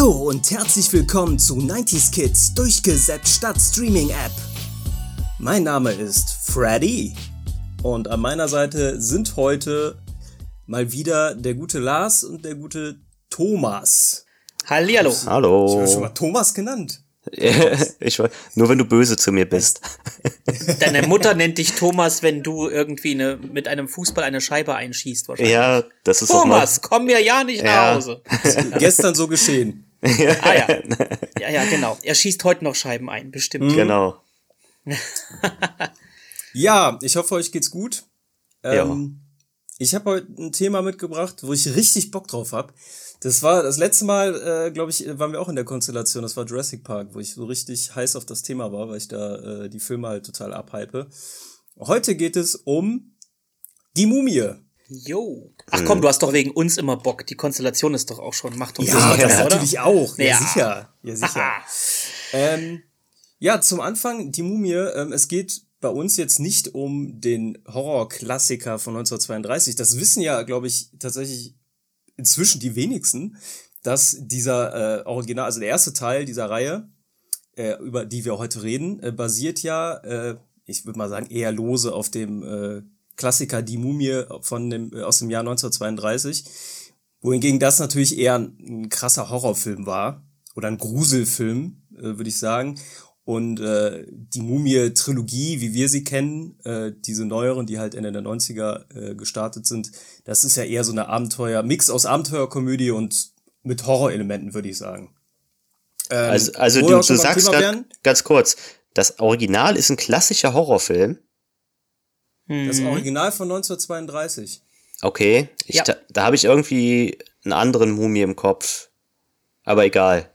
Hallo und herzlich willkommen zu 90s Kids durchgesetzt statt Streaming App. Mein Name ist Freddy und an meiner Seite sind heute mal wieder der gute Lars und der gute Thomas. Hallihallo. Hallo. Ich habe schon mal Thomas genannt. ich, nur wenn du böse zu mir bist. Deine Mutter nennt dich Thomas, wenn du irgendwie eine, mit einem Fußball eine Scheibe einschießt. Wahrscheinlich. Ja, das ist Thomas, komm mir ja nicht Ja. nach Hause. Gestern so geschehen. Ah ja. Ja, ja, genau. Er schießt heute noch Scheiben ein, bestimmt. Genau. Ja, ich hoffe, euch geht's gut. Ähm, Ich habe heute ein Thema mitgebracht, wo ich richtig Bock drauf hab. Das war das letzte Mal, äh, glaube ich, waren wir auch in der Konstellation. Das war Jurassic Park, wo ich so richtig heiß auf das Thema war, weil ich da äh, die Filme halt total abhype. Heute geht es um die Mumie. Jo. Ach komm, du hast doch wegen uns immer Bock. Die Konstellation ist doch auch schon. Macht doch Ja, das oder? natürlich auch. Ja, Ja. sicher. Ja, sicher. Ähm, ja, zum Anfang die Mumie. Ähm, es geht bei uns jetzt nicht um den Horrorklassiker von 1932. Das wissen ja, glaube ich, tatsächlich inzwischen die wenigsten, dass dieser äh, Original, also der erste Teil dieser Reihe, äh, über die wir heute reden, äh, basiert ja, äh, ich würde mal sagen, eher lose auf dem äh, Klassiker Die Mumie von dem, äh, aus dem Jahr 1932. Wohingegen das natürlich eher ein, ein krasser Horrorfilm war oder ein Gruselfilm, äh, würde ich sagen. Und äh, die Mumie-Trilogie, wie wir sie kennen, äh, diese neueren, die halt Ende der 90er äh, gestartet sind, das ist ja eher so eine Abenteuer, Mix aus Abenteuerkomödie und mit Horrorelementen, würde ich sagen. Ähm, Also, also du, du sagst wären, ganz kurz, das Original ist ein klassischer Horrorfilm. Das Original von 1932. Okay, ich, Ja. da, da habe ich irgendwie einen anderen Mumie im Kopf. Aber egal.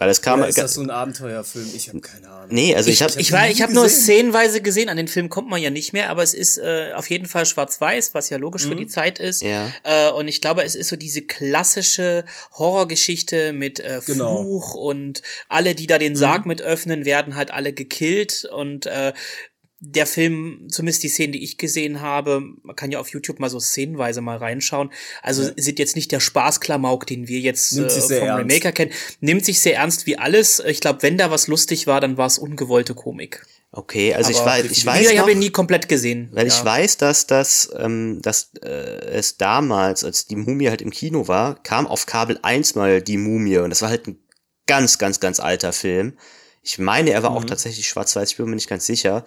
Weil es kam. Oder ist das so ein Abenteuerfilm? Ich habe keine Ahnung. nee, also ich, habe Ich, hab war, ihn ich nie habe nur szenenweise gesehen, an den Film kommt man ja nicht mehr, aber es ist äh, auf jeden Fall schwarz-weiß, was ja logisch für die Zeit ist. Ja. Äh, und ich glaube, es ist so diese klassische Horrorgeschichte mit äh, Genau. Fluch und alle, die da den Sarg mit öffnen, werden halt alle gekillt und äh, der Film, zumindest die Szenen, die ich gesehen habe, man kann ja auf YouTube mal so szenenweise mal reinschauen. Also sind jetzt nicht der Spaßklamauk, den wir jetzt äh, vom ernst. Remaker kennen. Nimmt sich sehr ernst wie alles. Ich glaube, wenn da was lustig war, dann war es ungewollte Komik. Okay, also ich, weiß, ich weiß ich habe ihn nie komplett gesehen. weil ja. ich weiß, dass das, ähm, dass äh, es damals, als die Mumie halt im Kino war, kam auf Kabel 1 mal die Mumie und das war halt ein ganz, ganz, ganz alter Film. Ich meine, er war Mhm. auch tatsächlich schwarz-weiß, ich bin mir nicht ganz sicher,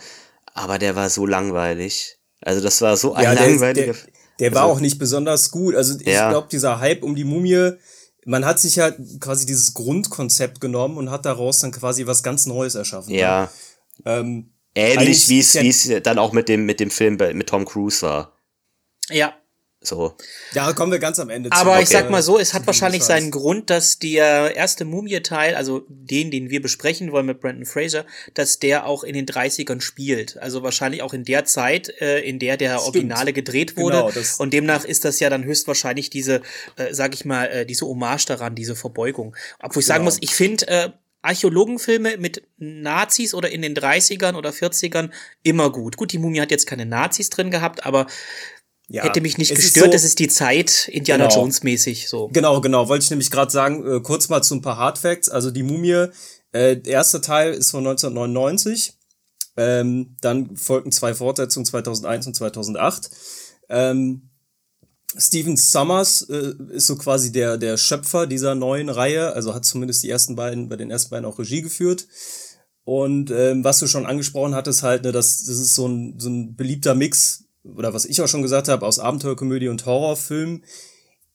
aber der war so langweilig. Also das war so ein Ja, langweiliger. der, der war also- auch nicht besonders gut. Also ich Ja. glaube, dieser Hype um die Mumie, man hat sich halt quasi dieses Grundkonzept genommen und hat daraus dann quasi was ganz Neues erschaffen. ja, Ähm, ähnlich wie es ist ja- wie es dann auch mit dem mit dem Film mit Tom Cruise war. ja, So. da kommen wir ganz am Ende aber zu. ich sag mal so, es zu hat wahrscheinlich seinen Grund, dass der erste Mumie-Teil, also den, den wir besprechen wollen mit Brandon Fraser, dass der auch in den 30ern spielt. Also wahrscheinlich auch in der Zeit, äh, in der der Stimmt. Originale gedreht wurde. Genau, Und demnach ist das ja dann höchstwahrscheinlich diese, äh, sag ich mal, äh, diese Hommage daran, diese Verbeugung. Obwohl ich sagen Genau. muss, ich finde äh, Archäologenfilme mit Nazis oder in den 30ern oder 40ern immer gut. Gut, die Mumie hat jetzt keine Nazis drin gehabt, aber Ja, hätte mich nicht gestört. so- das ist die Zeit Indiana Genau. Jones mäßig so. Genau, genau, wollte ich nämlich gerade sagen, äh, kurz mal zu ein paar Hardfacts. Also die Mumie, äh, der erste Teil ist von 1999. Ähm, dann folgten zwei Fortsetzungen 2001 und 2008. Ähm, Steven Summers äh, ist so quasi der, der Schöpfer dieser neuen Reihe, also hat zumindest die ersten beiden, bei den ersten beiden auch Regie geführt. Und ähm, was du schon angesprochen hattest, halt, ne, das, das ist so ein, so ein beliebter Mix, oder was ich auch schon gesagt habe, aus Abenteuerkomödie und Horrorfilm,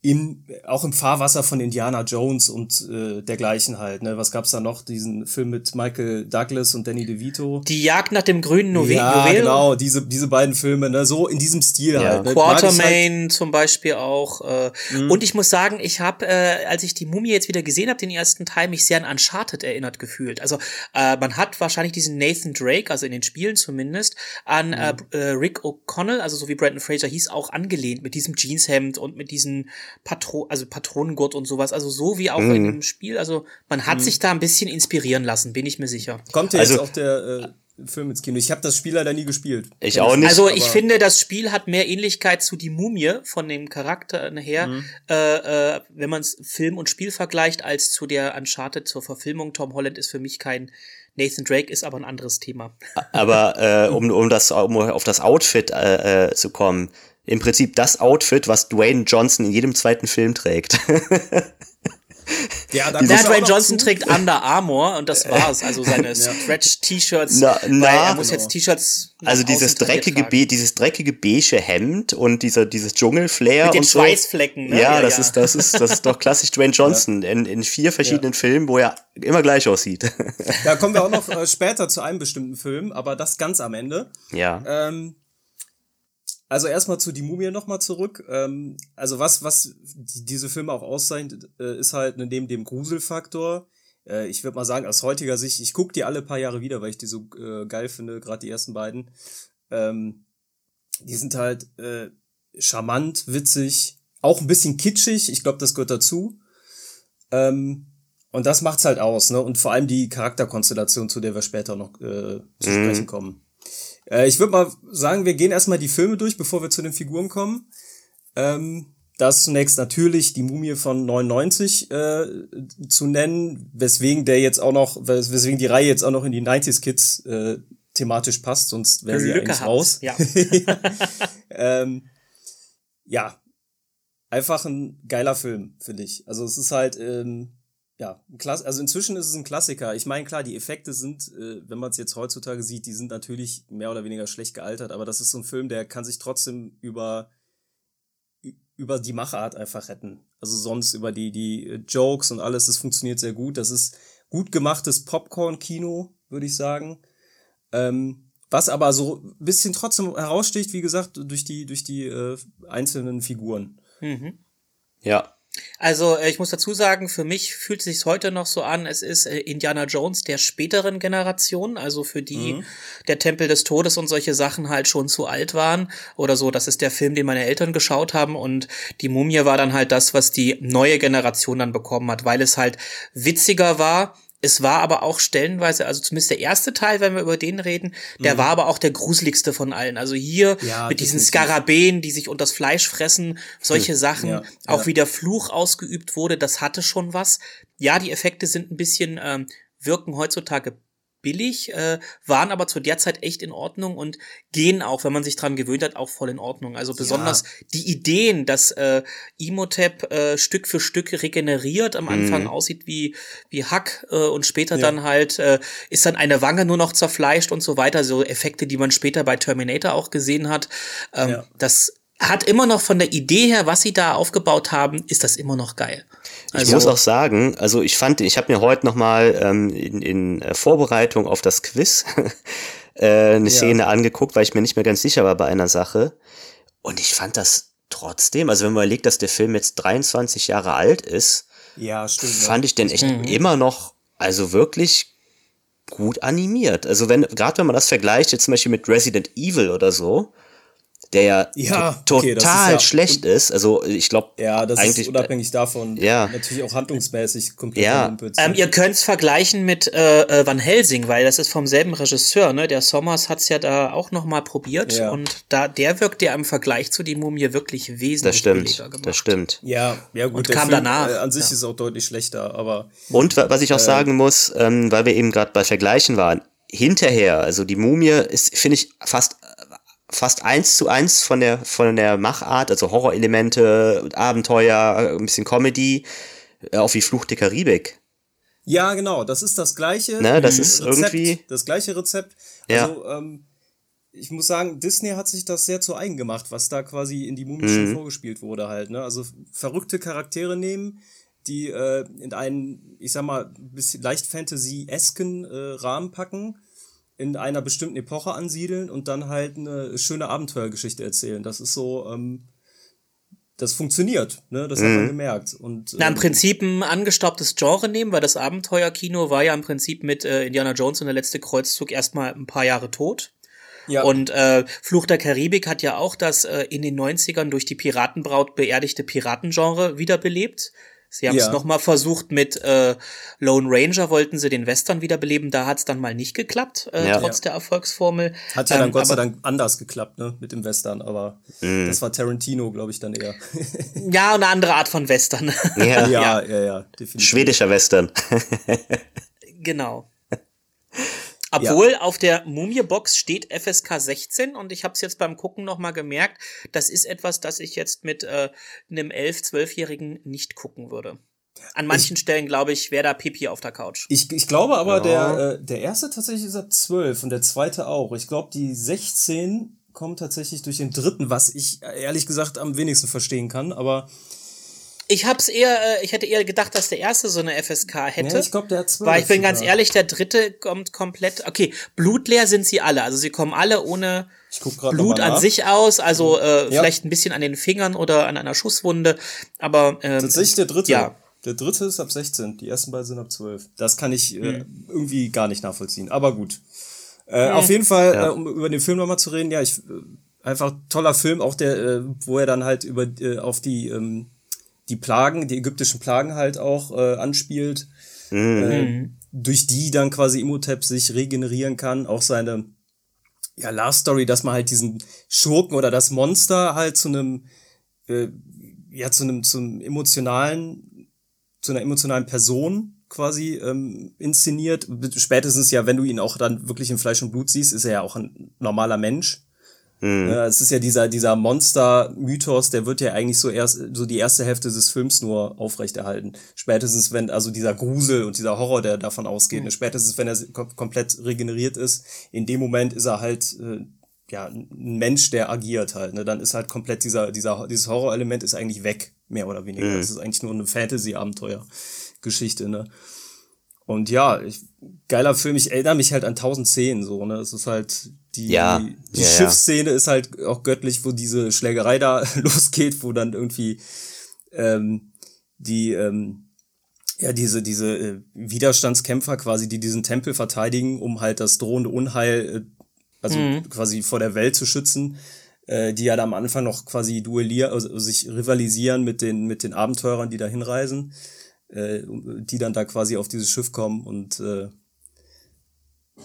im, auch im Fahrwasser von Indiana Jones und äh, dergleichen halt. Ne? Was gab's da noch? Diesen Film mit Michael Douglas und Danny DeVito. Die Jagd nach dem grünen Nove ja, Juwel. genau, diese, diese beiden Filme, ne? so in diesem Stil halt. Ne? Halt, Quartermain zum Beispiel auch. Äh, Und ich muss sagen, ich habe, äh, als ich die Mumie jetzt wieder gesehen habe, den ersten Teil, mich sehr an Uncharted erinnert gefühlt. Also äh, man hat wahrscheinlich diesen Nathan Drake, also in den Spielen zumindest, an äh, äh, Rick O'Connell, also so wie Brandon Fraser hieß, auch angelehnt mit diesem Jeanshemd und mit diesen Patro also Patronengurt und sowas. Also so wie auch in dem Spiel. Also man hat sich da ein bisschen inspirieren lassen, bin ich mir sicher. kommt ja Also- jetzt auch der, äh, Film ins Kino. Ich habe das Spiel leider nie gespielt. Ich auch nicht. Also ich finde, das Spiel hat mehr Ähnlichkeit zu die Mumie von dem Charakter her, mhm. äh, äh, wenn man es Film und Spiel vergleicht, als zu der Uncharted zur Verfilmung. Tom Holland ist für mich kein Nathan Drake, ist aber ein anderes Thema. Aber äh, um, um, das, um auf das Outfit äh, äh, zu kommen, im Prinzip das Outfit, was Dwayne Johnson in jedem zweiten Film trägt. Ja, dann Dwayne Johnson zu. trägt Under Armour und das war's. Also seine Stretch-T-Shirts. Na, na, er muss genau. jetzt T-Shirts. Also dieses dreckige, Be dieses dreckige beige Hemd und dieser, dieses Dschungelflair. Mit den und Schweißflecken, ne? Ja, ja, das ja. ist, das ist, das ist doch klassisch Dwayne Johnson ja. in, in vier verschiedenen Filmen, wo er immer gleich aussieht. Da kommen wir auch noch äh, später zu einem bestimmten Film, aber das ganz am Ende. Ja. Ähm, also erstmal zu die Mumie nochmal zurück. Ähm, also was, was die, diese Filme auch auszeichnet, äh, ist halt neben dem Gruselfaktor. Äh, ich würde mal sagen, aus heutiger Sicht, ich gucke die alle paar Jahre wieder, weil ich die so äh, geil finde, gerade die ersten beiden. Ähm, die sind halt äh, charmant, witzig, auch ein bisschen kitschig. Ich glaube, das gehört dazu. Ähm, und das macht's halt aus, ne? Und vor allem die Charakterkonstellation, zu der wir später noch äh, zu mhm. sprechen kommen. Äh, ich würde mal sagen, wir gehen erstmal die Filme durch, bevor wir zu den Figuren kommen. Ähm, das zunächst natürlich die Mumie von 99 äh, zu nennen, weswegen der jetzt auch noch, weswegen die Reihe jetzt auch noch in die 90s Kids äh, thematisch passt, sonst wäre sie Lücke eigentlich raus. Ja. ähm, ja, einfach ein geiler Film, finde ich. Also es ist halt, ähm, ja, Klass also inzwischen ist es ein Klassiker. Ich meine, klar, die Effekte sind, äh, wenn man es jetzt heutzutage sieht, die sind natürlich mehr oder weniger schlecht gealtert, aber das ist so ein Film, der kann sich trotzdem über über die Machart einfach retten. Also sonst über die die äh, Jokes und alles, das funktioniert sehr gut. Das ist gut gemachtes Popcorn-Kino, würde ich sagen. Ähm, was aber so ein bisschen trotzdem heraussticht, wie gesagt, durch die durch die äh, einzelnen Figuren. Mhm. Ja, also äh, ich muss dazu sagen, für mich fühlt es sich heute noch so an, es ist äh, Indiana Jones der späteren Generation, also für die mhm. der Tempel des Todes und solche Sachen halt schon zu alt waren oder so. Das ist der Film, den meine Eltern geschaut haben und die Mumie war dann halt das, was die neue Generation dann bekommen hat, weil es halt witziger war es war aber auch stellenweise, also zumindest der erste Teil, wenn wir über den reden, der mhm. war aber auch der gruseligste von allen. Also hier ja, mit diesen Skarabäen, die sich unters Fleisch fressen, solche mhm. Sachen, ja, auch ja. wie der Fluch ausgeübt wurde, das hatte schon was. Ja, die Effekte sind ein bisschen, ähm, wirken heutzutage billig, äh, waren aber zu der Zeit echt in Ordnung und gehen auch, wenn man sich dran gewöhnt hat, auch voll in Ordnung. Also besonders ja. die Ideen, dass äh, Imhotep äh, Stück für Stück regeneriert, am Anfang mhm. aussieht wie wie Hack äh, und später ja. dann halt äh, ist dann eine Wange nur noch zerfleischt und so weiter. So Effekte, die man später bei Terminator auch gesehen hat. Ähm, ja. Das hat immer noch von der Idee her, was sie da aufgebaut haben, ist das immer noch geil. Also, ich muss auch sagen, also ich fand, ich habe mir heute noch mal ähm, in, in äh, Vorbereitung auf das Quiz äh, eine ja. Szene angeguckt, weil ich mir nicht mehr ganz sicher war bei einer Sache. Und ich fand das trotzdem, also wenn man überlegt, dass der Film jetzt 23 Jahre alt ist, ja, stimmt, fand ich den echt mhm. immer noch, also wirklich gut animiert. Also wenn, gerade wenn man das vergleicht, jetzt zum Beispiel mit Resident Evil oder so, der ja, ja to okay, total ist ja, schlecht ist. Also ich glaube, ja, das eigentlich, ist unabhängig davon. Ja. Natürlich auch handlungsmäßig komplett. Ja. Ähm, ihr könnt es vergleichen mit äh, äh, Van Helsing, weil das ist vom selben Regisseur. Ne, der Sommers hat es ja da auch noch mal probiert ja. und da der wirkt ja im Vergleich zu die Mumie wirklich wesentlich das stimmt, gemacht. Das stimmt. Ja, ja gut. Und kam Film, danach. Äh, an sich ja. ist auch deutlich schlechter, aber. Und was ich auch äh, sagen muss, ähm, weil wir eben gerade bei Vergleichen waren, hinterher, also die Mumie ist, finde ich, fast fast eins zu eins von der, von der Machart, also Horrorelemente, Abenteuer, ein bisschen Comedy, äh, auch wie Fluch der Karibik. Ja, genau, das ist das gleiche. Ne, das ist Rezept, irgendwie. Das gleiche Rezept. Also, ja. ähm, ich muss sagen, Disney hat sich das sehr zu eigen gemacht, was da quasi in die Mumie mhm. schon vorgespielt wurde halt, ne? Also verrückte Charaktere nehmen, die äh, in einen, ich sag mal, bisschen leicht Fantasy-esken äh, Rahmen packen in einer bestimmten Epoche ansiedeln und dann halt eine schöne Abenteuergeschichte erzählen. Das ist so, ähm, das funktioniert, ne? Das mhm. hat man mhm. gemerkt. Und, ähm, Na, im ähm, Prinzip ein angestaubtes Genre nehmen, weil das Abenteuerkino war ja im Prinzip mit äh, Indiana Jones und der letzte Kreuzzug erstmal ein paar Jahre tot. Ja. Und äh, Fluch der Karibik hat ja auch das äh, in den 90ern durch die Piratenbraut beerdigte Piratengenre wiederbelebt Sie haben es ja. nochmal versucht mit äh, Lone Ranger, wollten sie den Western wiederbeleben, da hat es dann mal nicht geklappt, äh, ja. trotz der Erfolgsformel. Hat ja dann ähm, Gott sei Dank anders geklappt, ne, mit dem Western, aber mm. das war Tarantino, glaube ich, dann eher. ja, eine andere Art von Western. Ja, ja, ja, ja, definitiv. Schwedischer Western. genau. Obwohl ja. auf der Mumie-Box steht FSK 16 und ich habe es jetzt beim Gucken nochmal gemerkt, das ist etwas, das ich jetzt mit äh, einem 11-, 12-Jährigen nicht gucken würde. An manchen ich, Stellen, glaube ich, wäre da Pipi auf der Couch. Ich, ich glaube aber, ja. der, äh, der erste tatsächlich ist ab 12 und der zweite auch. Ich glaube, die 16 kommt tatsächlich durch den dritten, was ich ehrlich gesagt am wenigsten verstehen kann, aber ich hab's eher, äh, ich hätte eher gedacht, dass der erste so eine FSK hätte. Ja, ich glaube, der hat zwölf. Weil ich bin ganz ehrlich, der dritte kommt komplett. Okay, blutleer sind sie alle. Also sie kommen alle ohne Blut an sich aus. Also äh, ja. vielleicht ein bisschen an den Fingern oder an einer Schusswunde. Aber ähm, tatsächlich der dritte. Ja. Der dritte ist ab 16. Die ersten beiden sind ab 12. Das kann ich äh, hm. irgendwie gar nicht nachvollziehen. Aber gut. Äh, hm. Auf jeden Fall, ja. äh, um über den Film nochmal zu reden, ja, ich äh, einfach toller Film, auch der, äh, wo er dann halt über äh, auf die ähm, die Plagen, die ägyptischen Plagen halt auch äh, anspielt, mhm. äh, durch die dann quasi Imhotep sich regenerieren kann. Auch seine ja, Last Story, dass man halt diesen Schurken oder das Monster halt zu einem äh, ja zu einem zum emotionalen zu einer emotionalen Person quasi ähm, inszeniert. Spätestens ja, wenn du ihn auch dann wirklich in Fleisch und Blut siehst, ist er ja auch ein normaler Mensch. Mhm. Ja, es ist ja dieser, dieser Monster-Mythos, der wird ja eigentlich so erst, so die erste Hälfte des Films nur aufrechterhalten. Spätestens, wenn, also dieser Grusel und dieser Horror, der davon ausgeht, mhm. spätestens, wenn er kom komplett regeneriert ist, in dem Moment ist er halt, äh, ja, ein Mensch, der agiert halt, ne, dann ist halt komplett dieser, dieser, dieses Horrorelement ist eigentlich weg, mehr oder weniger. Mhm. Das ist eigentlich nur eine Fantasy-Abenteuer-Geschichte, ne. Und ja, ich, geiler Film. Ich erinnere mich halt an 1010 so, ne. Es ist halt die, ja, die ja, Schiffsszene ja. ist halt auch göttlich, wo diese Schlägerei da losgeht, wo dann irgendwie ähm, die ähm, ja diese diese äh, Widerstandskämpfer quasi, die diesen Tempel verteidigen, um halt das drohende Unheil, äh, also mhm. quasi vor der Welt zu schützen, äh, die ja da am Anfang noch quasi duellieren, also sich rivalisieren mit den mit den Abenteurern, die da hinreisen äh, die dann da quasi auf dieses Schiff kommen und äh,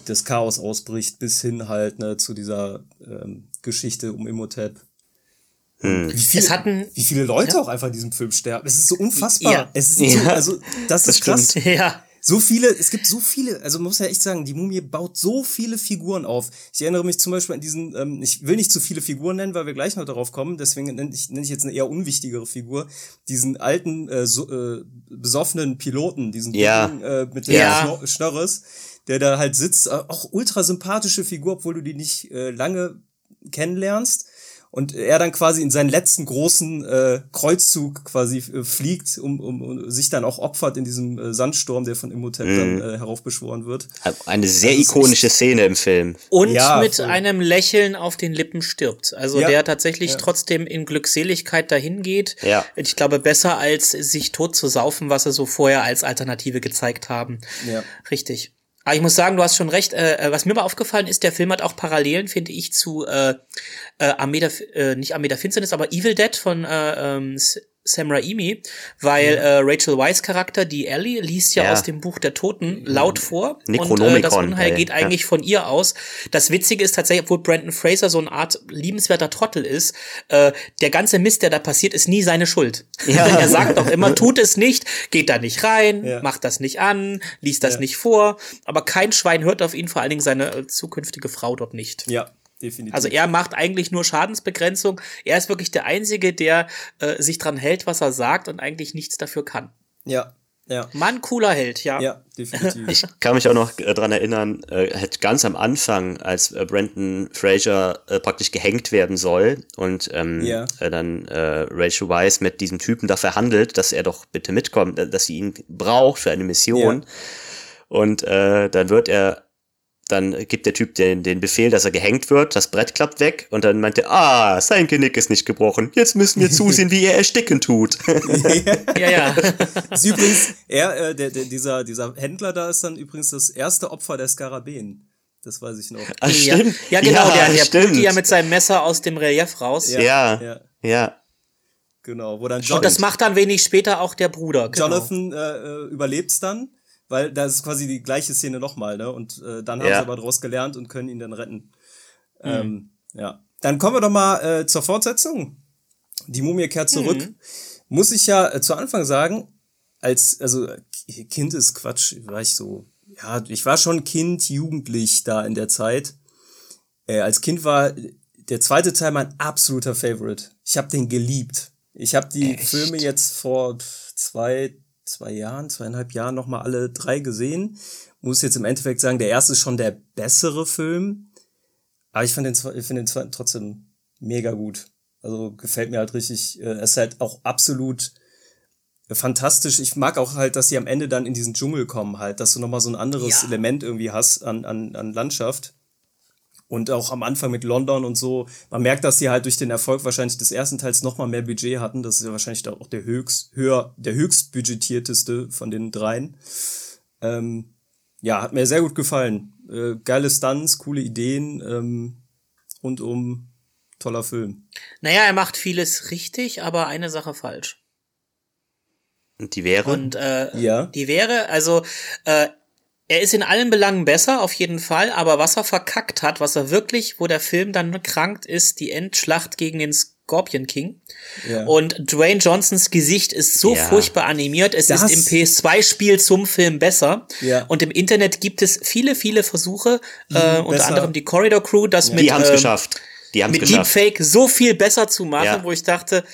das Chaos ausbricht bis hin halt ne, zu dieser ähm, Geschichte um Imhotep. Hm. Wie, viele, hatten, wie viele Leute ja. auch einfach in diesem Film sterben. Es ist so unfassbar. Ja. Es ist ja. so, also das, das ist krass. Ja so viele, es gibt so viele, also man muss ja echt sagen, die Mumie baut so viele Figuren auf. Ich erinnere mich zum Beispiel an diesen, ähm, ich will nicht zu viele Figuren nennen, weil wir gleich noch darauf kommen, deswegen nenne ich, nenne ich jetzt eine eher unwichtigere Figur, diesen alten, äh, so, äh, besoffenen Piloten, diesen ja. Dicken, äh, mit dem ja. Schnörres, der da halt sitzt, äh, auch ultra sympathische Figur, obwohl du die nicht äh, lange kennenlernst und er dann quasi in seinen letzten großen äh, Kreuzzug quasi äh, fliegt, um, um, um sich dann auch opfert in diesem äh, Sandsturm, der von Imhotep mm. dann äh, heraufbeschworen wird. Eine sehr also ikonische Szene im Film. Und ja, mit voll. einem Lächeln auf den Lippen stirbt. Also ja, der tatsächlich ja. trotzdem in Glückseligkeit dahin geht. Ja. Ich glaube, besser als sich tot zu saufen, was sie so vorher als Alternative gezeigt haben. Ja. Richtig. Aber ich muss sagen, du hast schon recht. Äh, äh, was mir aber aufgefallen ist, der Film hat auch Parallelen, finde ich, zu äh, äh, Armee der, äh, nicht Armee der Finsternis, aber Evil Dead von äh, ähm, Sam Raimi, weil äh, Rachel Weisz Charakter, die Ellie, liest ja, ja, aus dem Buch der Toten laut vor und äh, das Unheil ey, geht ja. eigentlich von ihr aus. Das Witzige ist tatsächlich, obwohl Brandon Fraser so eine Art liebenswerter Trottel ist, äh, der ganze Mist, der da passiert, ist nie seine Schuld. Ja. er sagt doch immer, tut es nicht, geht da nicht rein, ja. macht das nicht an, liest das nicht vor, aber kein Schwein hört auf ihn, vor allen Dingen seine äh, zukünftige Frau dort nicht. Ja, definitiv. Also er macht eigentlich nur Schadensbegrenzung. Er ist wirklich der Einzige, der äh, sich dran hält, was er sagt und eigentlich nichts dafür kann. Ja. Ja. Mann, cooler Held, ja. Ja, definitiv. Ich kann mich auch noch äh, dran erinnern, äh, ganz am Anfang, als äh, Brandon Fraser äh, praktisch gehängt werden soll und ähm, ja. äh, dann äh, Rachel Weisz mit diesem Typen da verhandelt, dass er doch bitte mitkommt, äh, dass sie ihn braucht für eine Mission. Ja. Und äh, dann wird er dann gibt der Typ den, den Befehl, dass er gehängt wird, das Brett klappt weg und dann meint er, ah, sein Genick ist nicht gebrochen, jetzt müssen wir zusehen, wie er ersticken tut. ja, ja. ist übrigens, er, äh, der, der, dieser, dieser Händler da ist dann übrigens das erste Opfer der Skarabäen. Das weiß ich noch. Ach, stimmt. Ja, ja genau, ja, der, der stimmt. ja mit seinem Messer aus dem Relief raus. Ja, ja. ja. ja. Genau, wo dann John Und das macht dann wenig später auch der Bruder. Genau. Jonathan äh, äh überlebt's dann, weil da ist quasi die gleiche Szene nochmal, ne? Und äh, dann haben ja. sie aber daraus gelernt und können ihn dann retten. Mhm. Ähm, ja. Dann kommen wir doch mal äh, zur Fortsetzung. Die Mumie kehrt zurück. Mhm. Muss ich ja äh, zu Anfang sagen, als, also Kind ist Quatsch, war ich so, ja, ich war schon Kind, jugendlich da in der Zeit. Äh, als Kind war der zweite Teil mein absoluter Favorite. Ich habe den geliebt. Ich habe die Echt? Filme jetzt vor zwei, zwei Jahren, zweieinhalb Jahren nochmal alle drei gesehen. Muss jetzt im Endeffekt sagen, der erste ist schon der bessere Film. Aber ich fand den, ich finde den zweiten trotzdem mega gut. Also gefällt mir halt richtig. Äh, es ist halt auch absolut fantastisch. Ich mag auch halt, dass sie am Ende dann in diesen Dschungel kommen halt, dass du nochmal so ein anderes ja. Element irgendwie hast an, an, an Landschaft. Und auch am Anfang mit London und so. Man merkt, dass sie halt durch den Erfolg wahrscheinlich des ersten Teils nochmal mehr Budget hatten. Das ist ja wahrscheinlich auch der höchst, höher, der höchst budgetierteste von den dreien. Ähm, ja, hat mir sehr gut gefallen. Äh, geile Stunts, coole Ideen, ähm, rundum toller Film. Naja, er macht vieles richtig, aber eine Sache falsch. Und die wäre? Und äh, ja. die wäre, also äh, er ist in allen Belangen besser, auf jeden Fall, aber was er verkackt hat, was er wirklich, wo der Film dann krankt, ist die Endschlacht gegen den Scorpion King. Ja. Und Dwayne Johnsons Gesicht ist so ja. furchtbar animiert. Es das ist im PS2-Spiel zum Film besser. Ja. Und im Internet gibt es viele, viele Versuche, mhm, äh, unter besser. anderem die Corridor Crew, das ja. mit, die haben's ähm, geschafft. Die haben's mit geschafft. Deepfake so viel besser zu machen, wo ich dachte,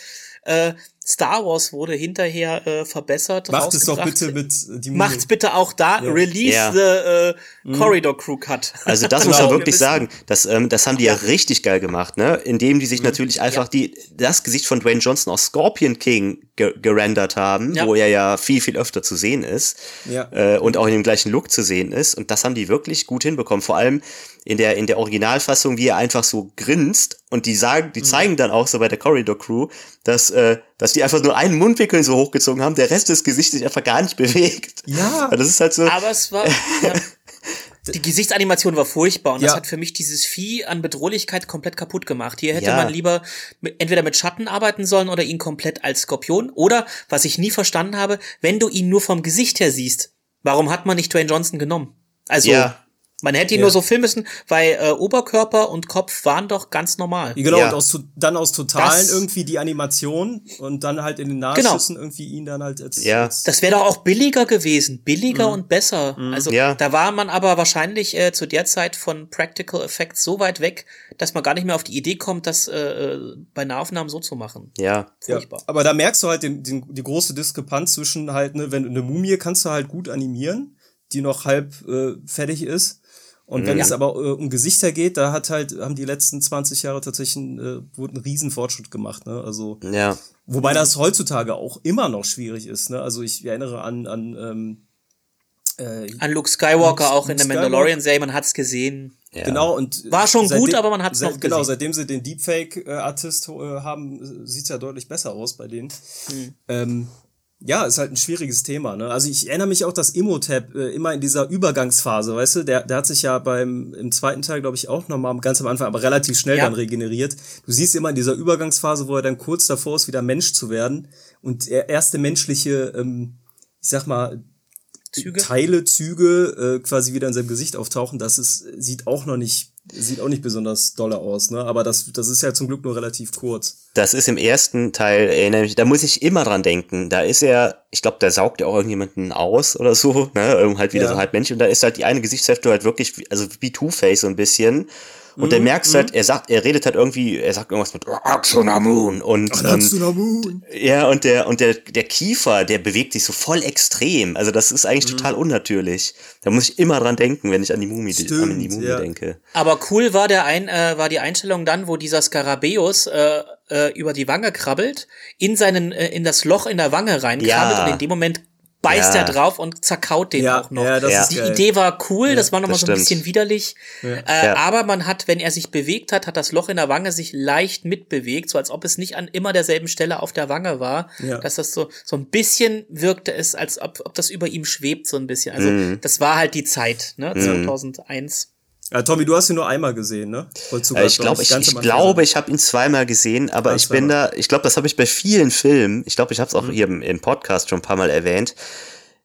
äh, Star Wars wurde hinterher äh, verbessert. Macht es doch bitte mit äh, die Macht's bitte auch da. Ja. Release ja. the äh, mhm. Corridor Crew Cut. Also das muss man wirklich sagen. Das, ähm, das haben die ja. ja richtig geil gemacht, ne? Indem die sich mhm. natürlich einfach die das Gesicht von Dwayne Johnson aus Scorpion King ge gerendert haben, wo er ja viel viel öfter zu sehen ist ja. äh, und auch in dem gleichen Look zu sehen ist. Und das haben die wirklich gut hinbekommen. Vor allem in der, in der Originalfassung, wie er einfach so grinst und die sagen, die mhm. zeigen dann auch so bei der Corridor Crew, dass, äh, dass die einfach nur einen Mundwinkel so hochgezogen haben, der Rest des Gesichts sich einfach gar nicht bewegt. Ja. Das ist halt so. Aber es war, ja. Die Gesichtsanimation war furchtbar und ja. das hat für mich dieses Vieh an Bedrohlichkeit komplett kaputt gemacht. Hier hätte ja. man lieber mit, entweder mit Schatten arbeiten sollen oder ihn komplett als Skorpion. Oder, was ich nie verstanden habe, wenn du ihn nur vom Gesicht her siehst, warum hat man nicht Dwayne Johnson genommen? Also, ja. Man hätte ihn ja. nur so filmen müssen, weil äh, Oberkörper und Kopf waren doch ganz normal. Genau, ja. und aus, dann aus Totalen das, irgendwie die Animation und dann halt in den Nahschüssen genau. irgendwie ihn dann halt als. Ja. Als das wäre doch auch billiger gewesen. Billiger mhm. und besser. Mhm. Also ja. da war man aber wahrscheinlich äh, zu der Zeit von Practical Effects so weit weg, dass man gar nicht mehr auf die Idee kommt, das äh, äh bei Nahaufnahmen so zu machen. Ja. Furchtbar. Ja. Aber da merkst du halt den, den, die große Diskrepanz zwischen halt, ne, wenn eine Mumie kannst du halt gut animieren, die noch halb äh, fertig ist und wenn ja. es aber äh, um Gesichter geht, da hat halt, haben die letzten 20 Jahre tatsächlich äh, wurde ein Riesenfortschritt gemacht, ne? Also ja. wobei das heutzutage auch immer noch schwierig ist, ne? Also ich erinnere an, an ähm, äh, an Luke Skywalker Luke, auch in der Mandalorian-Serie, man hat's gesehen. Ja. Genau, und war schon seitdem, gut, aber man hat's seit, noch genau, gesehen. Genau, seitdem sie den Deepfake-Artist äh, haben, sieht's ja deutlich besser aus bei denen. Hm. Ähm, ja, ist halt ein schwieriges Thema. Ne? Also ich erinnere mich auch, dass Imhotep äh, immer in dieser Übergangsphase, weißt du, der, der hat sich ja beim im zweiten Teil, glaube ich, auch nochmal ganz am Anfang, aber relativ schnell ja. dann regeneriert. Du siehst immer in dieser Übergangsphase, wo er dann kurz davor ist, wieder Mensch zu werden und er erste menschliche, ähm, ich sag mal, Züge? Teile, Züge äh, quasi wieder in seinem Gesicht auftauchen. Das ist, sieht auch noch nicht sieht auch nicht besonders dolle aus, ne? Aber das, das ist ja zum Glück nur relativ kurz. Das ist im ersten Teil, erinnere mich, da muss ich immer dran denken. Da ist er, ich glaube, da saugt er auch irgendjemanden aus oder so, ne? Halt wieder ja. so halb Mensch. Und da ist halt die eine Gesichtshälfte halt wirklich, also wie Two-Face so ein bisschen. Und mhm, dann merkst du halt, mhm. er sagt, er redet halt irgendwie, er sagt irgendwas mit Axonamun und ähm, ja und der und der der Kiefer, der bewegt sich so voll extrem. Also das ist eigentlich mhm. total unnatürlich. Da muss ich immer dran denken, wenn ich an die Mumie, Stimmt, an die Mumie ja. denke. Aber cool war der ein äh, war die Einstellung dann, wo dieser Skarabäus äh, äh, über die Wange krabbelt, in seinen äh, in das Loch in der Wange reinkrabbelt ja. und in dem Moment beißt ja. er drauf und zerkaut den ja, auch noch. Ja, das ja. Ist die geil. Idee war cool, das war nochmal so ein bisschen widerlich. Äh, aber man hat, wenn er sich bewegt hat, hat das Loch in der Wange sich leicht mitbewegt, so als ob es nicht an immer derselben Stelle auf der Wange war. Dass das so, so ein bisschen wirkte es, als ob, ob das über ihm schwebt, so ein bisschen. Also, mhm. das war halt die Zeit, ne, 2001. Ja, Tommy, du hast ihn nur einmal gesehen, ne? Äh, ich glaube, ich, ich glaube, ich habe ihn zweimal gesehen, aber ja, ich bin da, ich glaube, das habe ich bei vielen Filmen, ich glaube, ich habe es auch mhm. hier im, im, Podcast schon ein paar Mal erwähnt.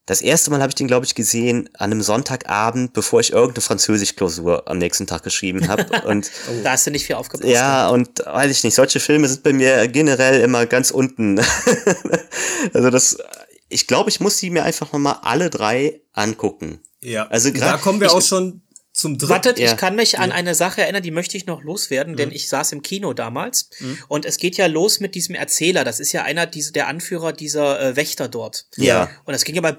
Das erste Mal habe ich den, glaube ich, gesehen an einem Sonntagabend, bevor ich irgendeine Französisch-Klausur am nächsten Tag geschrieben habe. Und oh. da hast du nicht viel aufgepasst. Ja, und weiß ich nicht, solche Filme sind bei mir generell immer ganz unten. also das, ich glaube, ich muss sie mir einfach nochmal alle drei angucken. Ja, also grad, da kommen wir ich, auch schon zum dritten. Wartet, ja. ich kann mich an eine Sache erinnern, die möchte ich noch loswerden, mhm. denn ich saß im Kino damals mhm. und es geht ja los mit diesem Erzähler. Das ist ja einer dieser, der Anführer dieser äh, Wächter dort. Ja. Und das ging ja mal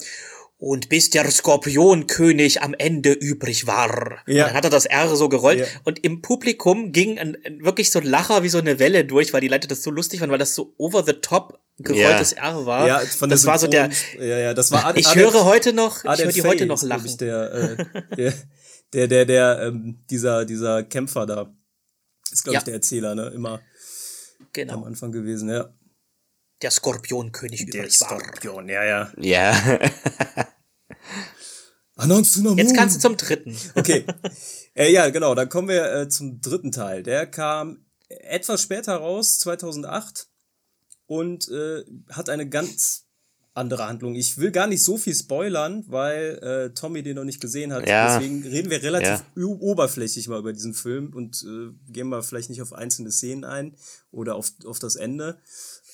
und bis der Skorpionkönig am Ende übrig war. Ja. Dann hat er das R so gerollt ja. und im Publikum ging ein, wirklich so ein Lacher wie so eine Welle durch, weil die Leute das so lustig fanden, weil das so over the top gerolltes ja. R war. Ja, von das war so der. Ja, ja, das war. Ad, ich höre heute noch, ich höre die heute noch lachen. Ich, der, äh, der, der, der, der, ähm, dieser, dieser Kämpfer da. Ist, glaube ja. ich, der Erzähler, ne? Immer genau. am Anfang gewesen, ja. Der Skorpionkönig Der Skorpion, ja, ja. Ja. Jetzt kannst du zum dritten. Okay. äh, ja, genau, dann kommen wir äh, zum dritten Teil. Der kam etwas später raus, 2008, und äh, hat eine ganz andere Handlung. Ich will gar nicht so viel spoilern, weil äh, Tommy den noch nicht gesehen hat. Ja. Deswegen reden wir relativ ja. oberflächlich mal über diesen Film und äh, gehen mal vielleicht nicht auf einzelne Szenen ein oder auf, auf das Ende.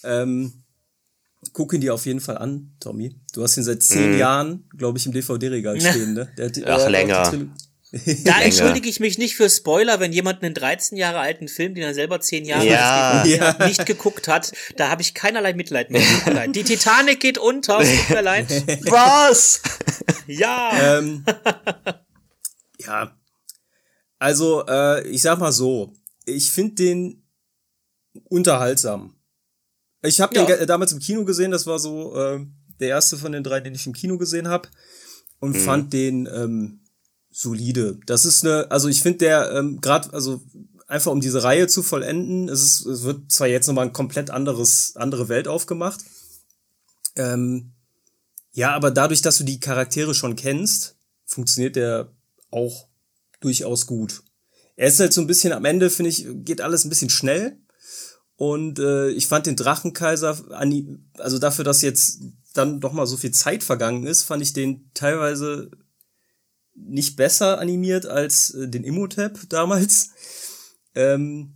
Ähm, guck ihn dir auf jeden Fall an, Tommy. Du hast ihn seit zehn mm. Jahren, glaube ich, im DVD-Regal stehen, ne? Der, Ach, länger. Da entschuldige ich mich nicht für Spoiler, wenn jemand einen 13 Jahre alten Film, den er selber 10 Jahre ja. ja. nicht geguckt hat, da habe ich keinerlei Mitleid mehr. Die Titanic geht unter, tut mir leid. Was? Ja. Ähm, ja. Also, äh, ich sag mal so, ich finde den unterhaltsam. Ich habe ja. den damals im Kino gesehen, das war so äh, der erste von den drei, den ich im Kino gesehen habe und mhm. fand den ähm, solide. Das ist eine, also ich finde der ähm, gerade, also einfach um diese Reihe zu vollenden, es, ist, es wird zwar jetzt nochmal ein komplett anderes, andere Welt aufgemacht. Ähm, ja, aber dadurch, dass du die Charaktere schon kennst, funktioniert der auch durchaus gut. Er ist halt so ein bisschen am Ende, finde ich, geht alles ein bisschen schnell. Und äh, ich fand den Drachenkaiser, also dafür, dass jetzt dann doch mal so viel Zeit vergangen ist, fand ich den teilweise nicht besser animiert als äh, den Imhotep damals. Ähm,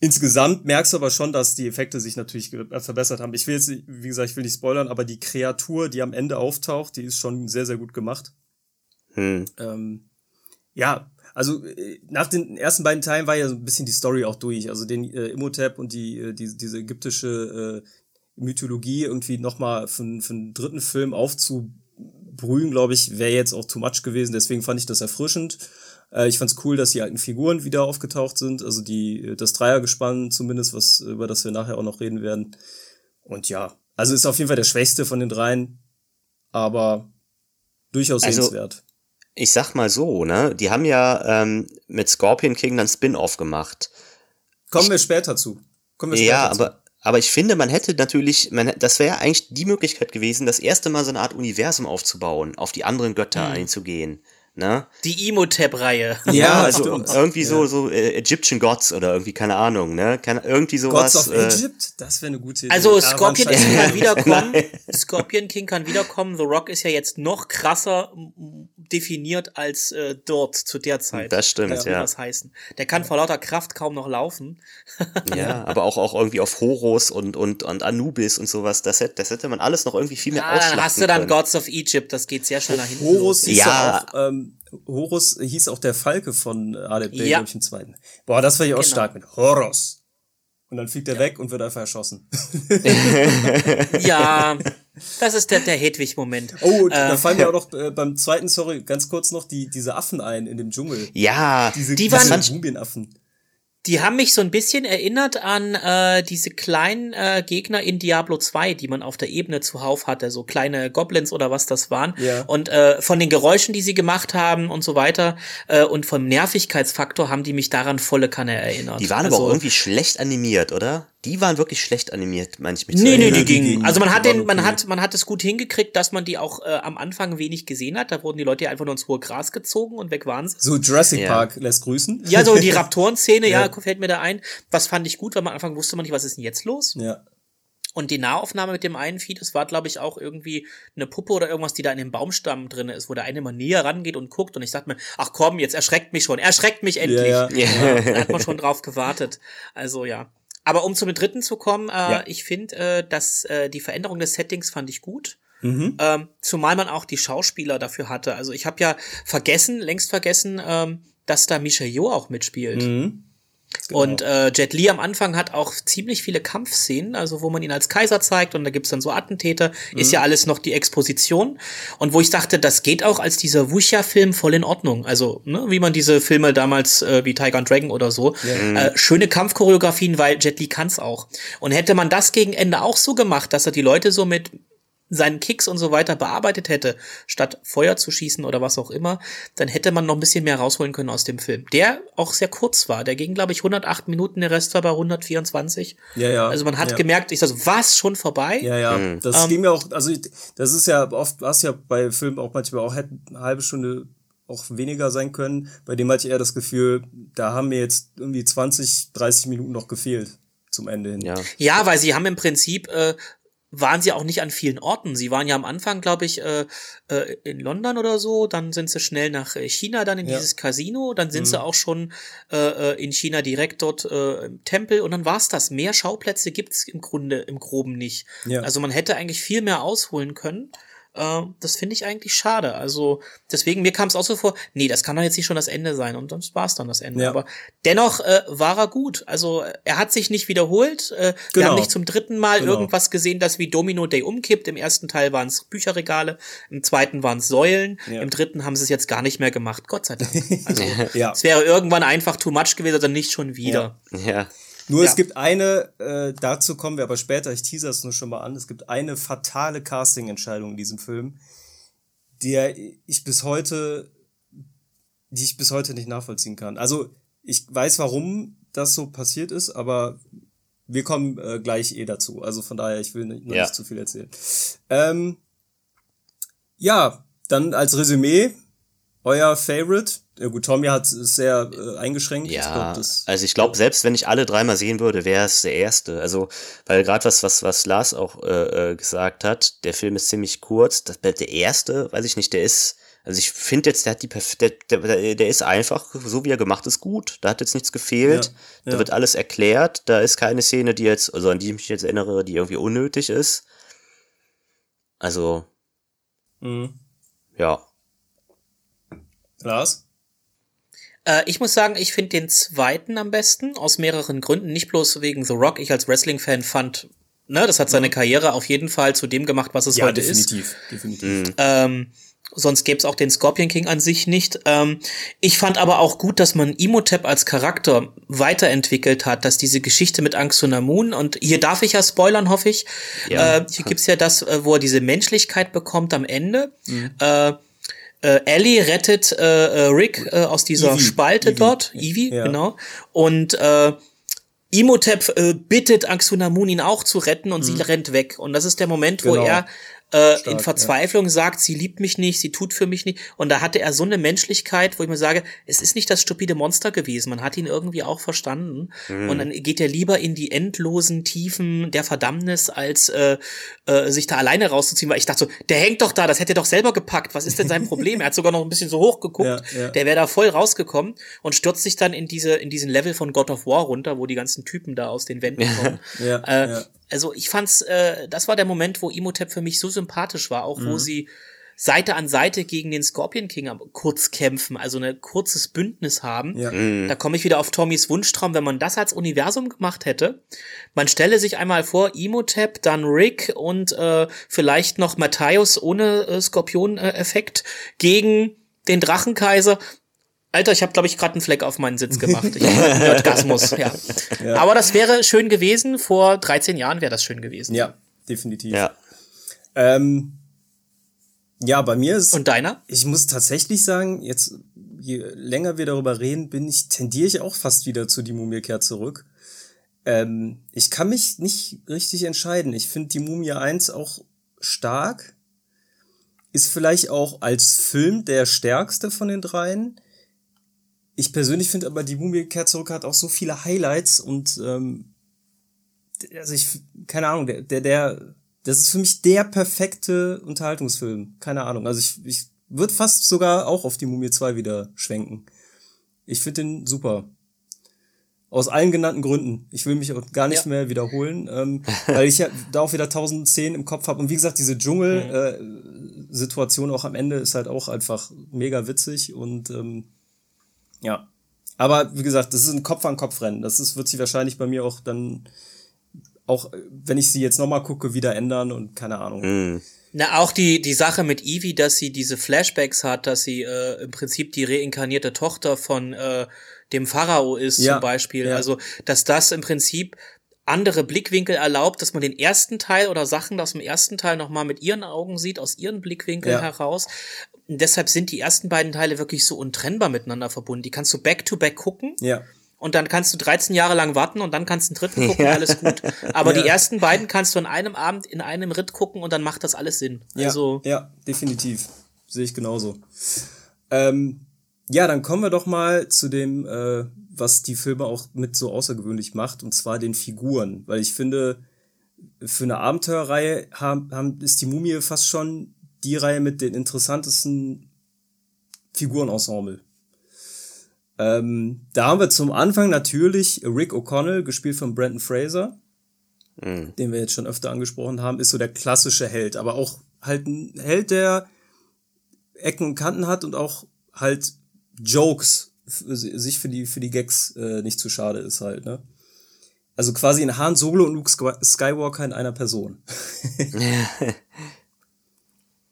insgesamt merkst du aber schon, dass die Effekte sich natürlich äh, verbessert haben. Ich will jetzt, wie gesagt, ich will nicht spoilern, aber die Kreatur, die am Ende auftaucht, die ist schon sehr, sehr gut gemacht. Hm. Ähm, ja, also äh, nach den ersten beiden Teilen war ja so ein bisschen die Story auch durch. Also den äh, Imhotep und die, äh, die diese ägyptische äh, Mythologie irgendwie nochmal für, für einen dritten Film aufzu brühen, glaube ich, wäre jetzt auch too much gewesen. Deswegen fand ich das erfrischend. Äh, ich fand es cool, dass die alten Figuren wieder aufgetaucht sind. Also die, das Dreiergespann zumindest, was, über das wir nachher auch noch reden werden. Und ja, also ist auf jeden Fall der schwächste von den dreien, aber durchaus also, sehenswert. Ich sag mal so, ne? Die haben ja ähm, mit Scorpion King dann Spin-off gemacht. Kommen ich, wir später zu. Kommen wir später ja, zu. aber aber ich finde, man hätte natürlich, man, das wäre eigentlich die Möglichkeit gewesen, das erste Mal so eine Art Universum aufzubauen, auf die anderen Götter mhm. einzugehen. Ne? Die Emotep-Reihe. Ja, also irgendwie ja. so so äh, Egyptian Gods oder irgendwie keine Ahnung, ne? Keine, irgendwie sowas. Gods of äh, Egypt, das wäre eine gute Idee. Also Scorpion King kann wiederkommen. Scorpion King kann wiederkommen. The Rock ist ja jetzt noch krasser definiert als äh, dort zu der Zeit. Das stimmt, das ja. Das heißen. Der kann vor lauter Kraft kaum noch laufen. ja, aber auch auch irgendwie auf Horus und und und Anubis und sowas. Das hätte das hätte man alles noch irgendwie viel mehr ja, Dann hast du dann können. Gods of Egypt. Das geht sehr schnell nach hinten. Horus ist ja auch, ähm, Horus hieß auch der Falke von Adep ja. im zweiten. Boah, das war ich auch genau. stark mit Horus. Und dann fliegt er ja. weg und wird einfach erschossen. ja, das ist der, der Hedwig-Moment. Oh, äh, da fallen mir auch noch äh, beim zweiten, sorry, ganz kurz noch die, diese Affen ein in dem Dschungel. Ja, diese, die waren Mumienaffen. Die haben mich so ein bisschen erinnert an äh, diese kleinen äh, Gegner in Diablo 2, die man auf der Ebene zuhauf hatte, so kleine Goblins oder was das waren. Ja. Und äh, von den Geräuschen, die sie gemacht haben und so weiter äh, und vom Nervigkeitsfaktor haben die mich daran volle Kanne erinnert. Die waren also, aber auch irgendwie schlecht animiert, oder? Die waren wirklich schlecht animiert, meine ich mich Nee, nee, die gingen. Also man hat den, man okay. hat, man hat es gut hingekriegt, dass man die auch äh, am Anfang wenig gesehen hat. Da wurden die Leute ja einfach nur ins hohe Gras gezogen und weg waren sie. So Jurassic Ja. Park lässt grüßen. Ja, so die Raptoren-Szene, ja. Ja. fällt mir da ein. Was fand ich gut, weil man am Anfang wusste man nicht, was ist denn jetzt los? Ja. Und die Nahaufnahme mit dem einen Vieh, das war, glaube ich, auch irgendwie eine Puppe oder irgendwas, die da in dem Baumstamm drin ist, wo der eine immer näher rangeht und guckt. Und ich dachte mir, ach komm, jetzt erschreckt mich schon, erschreckt mich endlich. Ja, ja. Da hat man schon drauf gewartet. Also ja. Aber um zum dritten zu kommen, äh, Ja. ich finde, äh, dass äh, die Veränderung des Settings fand ich gut. Mhm. Ähm, zumal man auch die Schauspieler dafür hatte. Also ich habe ja vergessen, längst vergessen, ähm, dass da Michelle Yeoh auch mitspielt. Mhm. Und äh, Jet Li am Anfang hat auch ziemlich viele Kampfszenen, also wo man ihn als Kaiser zeigt und da gibt's dann so Attentäter, ist ja alles noch die Exposition. Und wo ich dachte, das geht auch als dieser Wuxia-Film voll in Ordnung. Also, ne, wie man diese Filme damals, äh, wie Tiger and Dragon oder so, äh, schöne Kampfchoreografien, weil Jet Li kann's auch. Und hätte man das gegen Ende auch so gemacht, dass er die Leute so mit seinen Kicks und so weiter bearbeitet hätte, statt Feuer zu schießen oder was auch immer, dann hätte man noch ein bisschen mehr rausholen können aus dem Film. Der auch sehr kurz war. Der ging, glaube ich, 108 Minuten, der Rest war bei 124. Ja, ja. Also man hat ja. gemerkt, ich sag so, was, schon vorbei? Ja, ja. Mhm. Das Ähm, ging mir auch, also ich- das ist ja oft, was ja bei Filmen auch manchmal auch hätte eine halbe Stunde auch weniger sein können. Bei dem hatte ich eher das Gefühl, da haben mir jetzt irgendwie 20, 30 Minuten noch gefehlt zum Ende hin. Ja. Ja, weil sie haben im Prinzip, äh, waren sie auch nicht an vielen Orten. Sie waren ja am Anfang, glaube ich, äh, äh, in London oder so, dann sind sie schnell nach äh, China, dann in Ja. dieses Casino, dann sind sie auch schon äh, äh, in China direkt dort äh, im Tempel und dann war's das. Mehr Schauplätze gibt's im Grunde im Groben nicht. Ja. Also man hätte eigentlich viel mehr ausholen können. Äh, das finde ich eigentlich schade. Also deswegen, mir kam es auch so vor, nee, das kann doch jetzt nicht schon das Ende sein. Und dann war's dann das Ende. Ja. Aber dennoch äh, war er gut. Also er hat sich nicht wiederholt. Äh, Wir Genau. haben nicht zum dritten Mal Genau. irgendwas gesehen, das wie Domino Day umkippt. Im ersten Teil waren es Bücherregale, im zweiten waren es Säulen, Ja. im dritten haben sie es jetzt gar nicht mehr gemacht. Gott sei Dank. Also Ja. es wäre irgendwann einfach too much gewesen, also nicht schon wieder. Ja. Nur Ja. es gibt eine, äh, dazu kommen wir aber später, ich teaser es nur schon mal an, es gibt eine fatale Casting-Entscheidung in diesem Film, der ich bis heute, die ich bis heute nicht nachvollziehen kann. Also ich weiß, warum das so passiert ist, aber wir kommen äh, gleich eh dazu. Also von daher, ich will nicht, noch Ja. nicht zu viel erzählen. Ähm, ja, dann als Resümee, euer Favorite. Ja gut, Tommy hat es sehr äh, eingeschränkt. Ich Ja, glaub, das, also ich glaube, selbst wenn ich alle dreimal sehen würde, wäre es der erste. Also, weil gerade was, was, was Lars auch äh, äh, gesagt hat, der Film ist ziemlich kurz. Das, der erste, weiß ich nicht, der ist, also ich finde jetzt, der hat die perf der, der, der ist einfach, so wie er gemacht ist, gut. Da hat jetzt nichts gefehlt. Ja, Da ja. wird alles erklärt. Da ist keine Szene, die jetzt, also an die ich mich jetzt erinnere, die irgendwie unnötig ist. Also, Mhm. ja. Lars? Äh, ich muss sagen, ich finde den zweiten am besten, aus mehreren Gründen. Nicht bloß wegen The Rock. Ich als Wrestling-Fan fand, ne, das hat seine Karriere auf jeden Fall zu dem gemacht, was es Ja, heute ist. definitiv. definitiv. Ähm, sonst gäbe es auch den Scorpion King an sich nicht. Ähm, ich fand aber auch gut, dass man Imhotep als Charakter weiterentwickelt hat, dass diese Geschichte mit Anxunamun und hier darf ich ja spoilern, hoffe ich. Ja. Äh, hier gibt's ja das, äh, wo er diese Menschlichkeit bekommt am Ende. Äh, äh, Ellie rettet äh, äh, Rick äh, aus dieser Ivy. Spalte Ivy. dort, Ivy, Ja. genau. Und äh, Imhotep äh, bittet Anxunamun ihn auch zu retten und sie rennt weg. Und das ist der Moment, wo Mhm. Genau. er äh, Stark, in Verzweiflung sagt, sie liebt mich nicht, sie tut für mich nicht. Und da hatte er so eine Menschlichkeit, wo ich mir sage, es ist nicht das stupide Monster gewesen. Man hat ihn irgendwie auch verstanden. Mhm. Und dann geht er lieber in die endlosen Tiefen der Verdammnis, als äh, äh, sich da alleine rauszuziehen. Weil ich dachte so, der hängt doch da, das hätte er doch selber gepackt. Was ist denn sein Problem? er hat sogar noch ein bisschen so hoch geguckt. Ja, ja. Der wäre da voll rausgekommen und stürzt sich dann in diese in diesen Level von God of War runter, wo die ganzen Typen da aus den Wänden kommen. Ja, äh, ja. Also ich fand's, äh, das war der Moment, wo Imhotep für mich so sympathisch war, auch Mhm. wo sie Seite an Seite gegen den Scorpion King kurz kämpfen, also ein kurzes Bündnis haben. Ja. Da komme ich wieder auf Tommys Wunschtraum, wenn man das als Universum gemacht hätte. Man stelle sich einmal vor, Imhotep, dann Rick und äh, vielleicht noch Matthäus ohne äh, Skorpion-Effekt gegen den Drachenkaiser. Alter, ich habe, glaube ich, gerade einen Fleck auf meinen Sitz gemacht. Ich einen Orgasmus, ja. Aber das wäre schön gewesen. Vor 13 Jahren wäre das schön gewesen. Ja, definitiv. Ja. Ähm, ja, bei mir ist, Und deiner? ich muss tatsächlich sagen, jetzt, je länger wir darüber reden, bin ich, tendiere ich auch fast wieder zu die Mumie kehrt zurück. Ähm, ich kann mich nicht richtig entscheiden. Ich finde die Mumie 1 auch stark. Ist vielleicht auch als Film der stärkste von den dreien. Ich persönlich finde aber, die Mumie kehrt zurück hat auch so viele Highlights und ähm, also ich, keine Ahnung, der, der, der, das ist für mich der perfekte Unterhaltungsfilm. Keine Ahnung. Also ich, ich würde fast sogar auch auf die Mumie 2 wieder schwenken. Ich finde den super. Aus allen genannten Gründen. Ich will mich auch gar nicht ja. mehr wiederholen, ähm, weil ich ja da auch wieder tausend Szenen im Kopf habe. Und wie gesagt, diese Dschungel-Situation mhm. äh, auch am Ende ist halt auch einfach mega witzig und ähm, ja. Aber wie gesagt, das ist ein Kopf-an-Kopf-Rennen. Das ist, wird sich wahrscheinlich bei mir auch dann, auch wenn ich sie jetzt nochmal gucke, wieder ändern und keine Ahnung. Mhm. Na, auch die, die Sache mit Evie, dass sie diese Flashbacks hat, dass sie äh, im Prinzip die reinkarnierte Tochter von äh, dem Pharao ist, ja, zum Beispiel. Ja. Also, dass das im Prinzip andere Blickwinkel erlaubt, dass man den ersten Teil oder Sachen aus dem ersten Teil nochmal mit ihren Augen sieht, aus ihren Blickwinkeln ja. heraus. Und deshalb sind die ersten beiden Teile wirklich so untrennbar miteinander verbunden. Die kannst du back-to-back -back gucken. Ja. Und dann kannst du 13 Jahre lang warten und dann kannst du einen dritten gucken, ja. alles gut. Aber ja. die ersten beiden kannst du an einem Abend in einem Ritt gucken und dann macht das alles Sinn. Ja, also, ja definitiv. Sehe ich genauso. Ähm, ja, dann kommen wir doch mal zu dem, äh, was die Filme auch mit so außergewöhnlich macht, und zwar den Figuren. Weil ich finde, für eine Abenteuerreihe haben, haben, ist die Mumie fast schon die Reihe mit den interessantesten Figurenensemble. Ähm, da haben wir zum Anfang natürlich Rick O'Connell, gespielt von Brandon Fraser, mhm. den wir jetzt schon öfter angesprochen haben, ist so der klassische Held, aber auch halt ein Held, der Ecken und Kanten hat und auch halt Jokes sich für die für die Gags äh, nicht zu schade ist halt, ne? Also quasi ein Han Solo und Luke Skywalker in einer Person.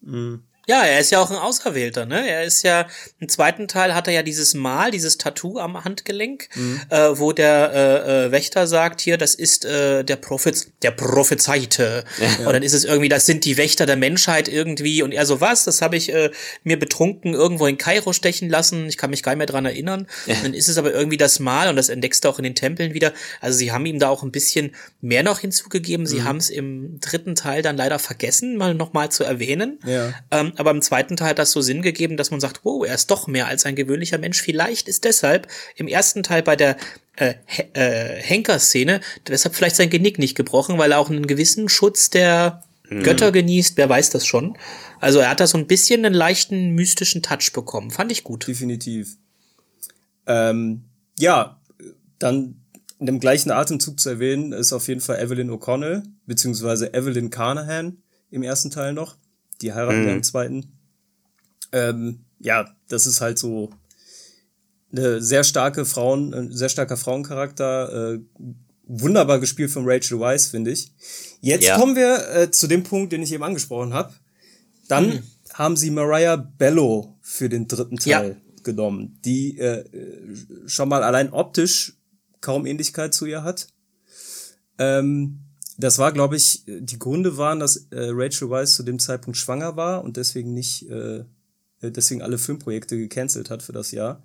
mhm. Ja, er ist ja auch ein Auserwählter, ne? Er ist ja, im zweiten Teil hat er ja dieses Mal, dieses Tattoo am Handgelenk, mhm. äh, wo der äh, äh, Wächter sagt, hier, das ist äh, der Prophet, der Prophezeite. Ja. Und dann ist es irgendwie, das sind die Wächter der Menschheit irgendwie. Und er so, was? Das habe ich äh, mir betrunken irgendwo in Kairo stechen lassen. Ich kann mich gar nicht mehr dran erinnern. Ja. Dann ist es aber irgendwie das Mal und das entdeckst du auch in den Tempeln wieder. Also sie haben ihm da auch ein bisschen mehr noch hinzugegeben. Sie mhm. haben es im dritten Teil dann leider vergessen, mal nochmal zu erwähnen. Ja. Ähm, aber im zweiten Teil hat das so Sinn gegeben, dass man sagt, wow, er ist doch mehr als ein gewöhnlicher Mensch. Vielleicht ist deshalb im ersten Teil bei der äh, äh, Henker-Szene deshalb vielleicht sein Genick nicht gebrochen, weil er auch einen gewissen Schutz der mhm. Götter genießt, wer weiß das schon. Also er hat da so ein bisschen einen leichten mystischen Touch bekommen. Fand ich gut. Definitiv. Ähm, ja, dann in dem gleichen Atemzug zu erwähnen ist auf jeden Fall Evelyn O'Connell, beziehungsweise Evelyn Carnahan im ersten Teil noch die heiraten mhm. im zweiten. Ähm, ja, das ist halt so eine sehr starke Frauen, ein sehr starker Frauencharakter, äh, wunderbar gespielt von Rachel Weisz, finde ich. Jetzt ja. kommen wir äh, zu dem Punkt, den ich eben angesprochen habe. Dann mhm. haben sie Mariah Bello für den dritten Teil ja. genommen, die äh, schon mal allein optisch kaum Ähnlichkeit zu ihr hat. Ähm, das war, glaube ich, die Gründe waren, dass äh, Rachel Weisz zu dem Zeitpunkt schwanger war und deswegen nicht, äh, deswegen alle Filmprojekte gecancelt hat für das Jahr.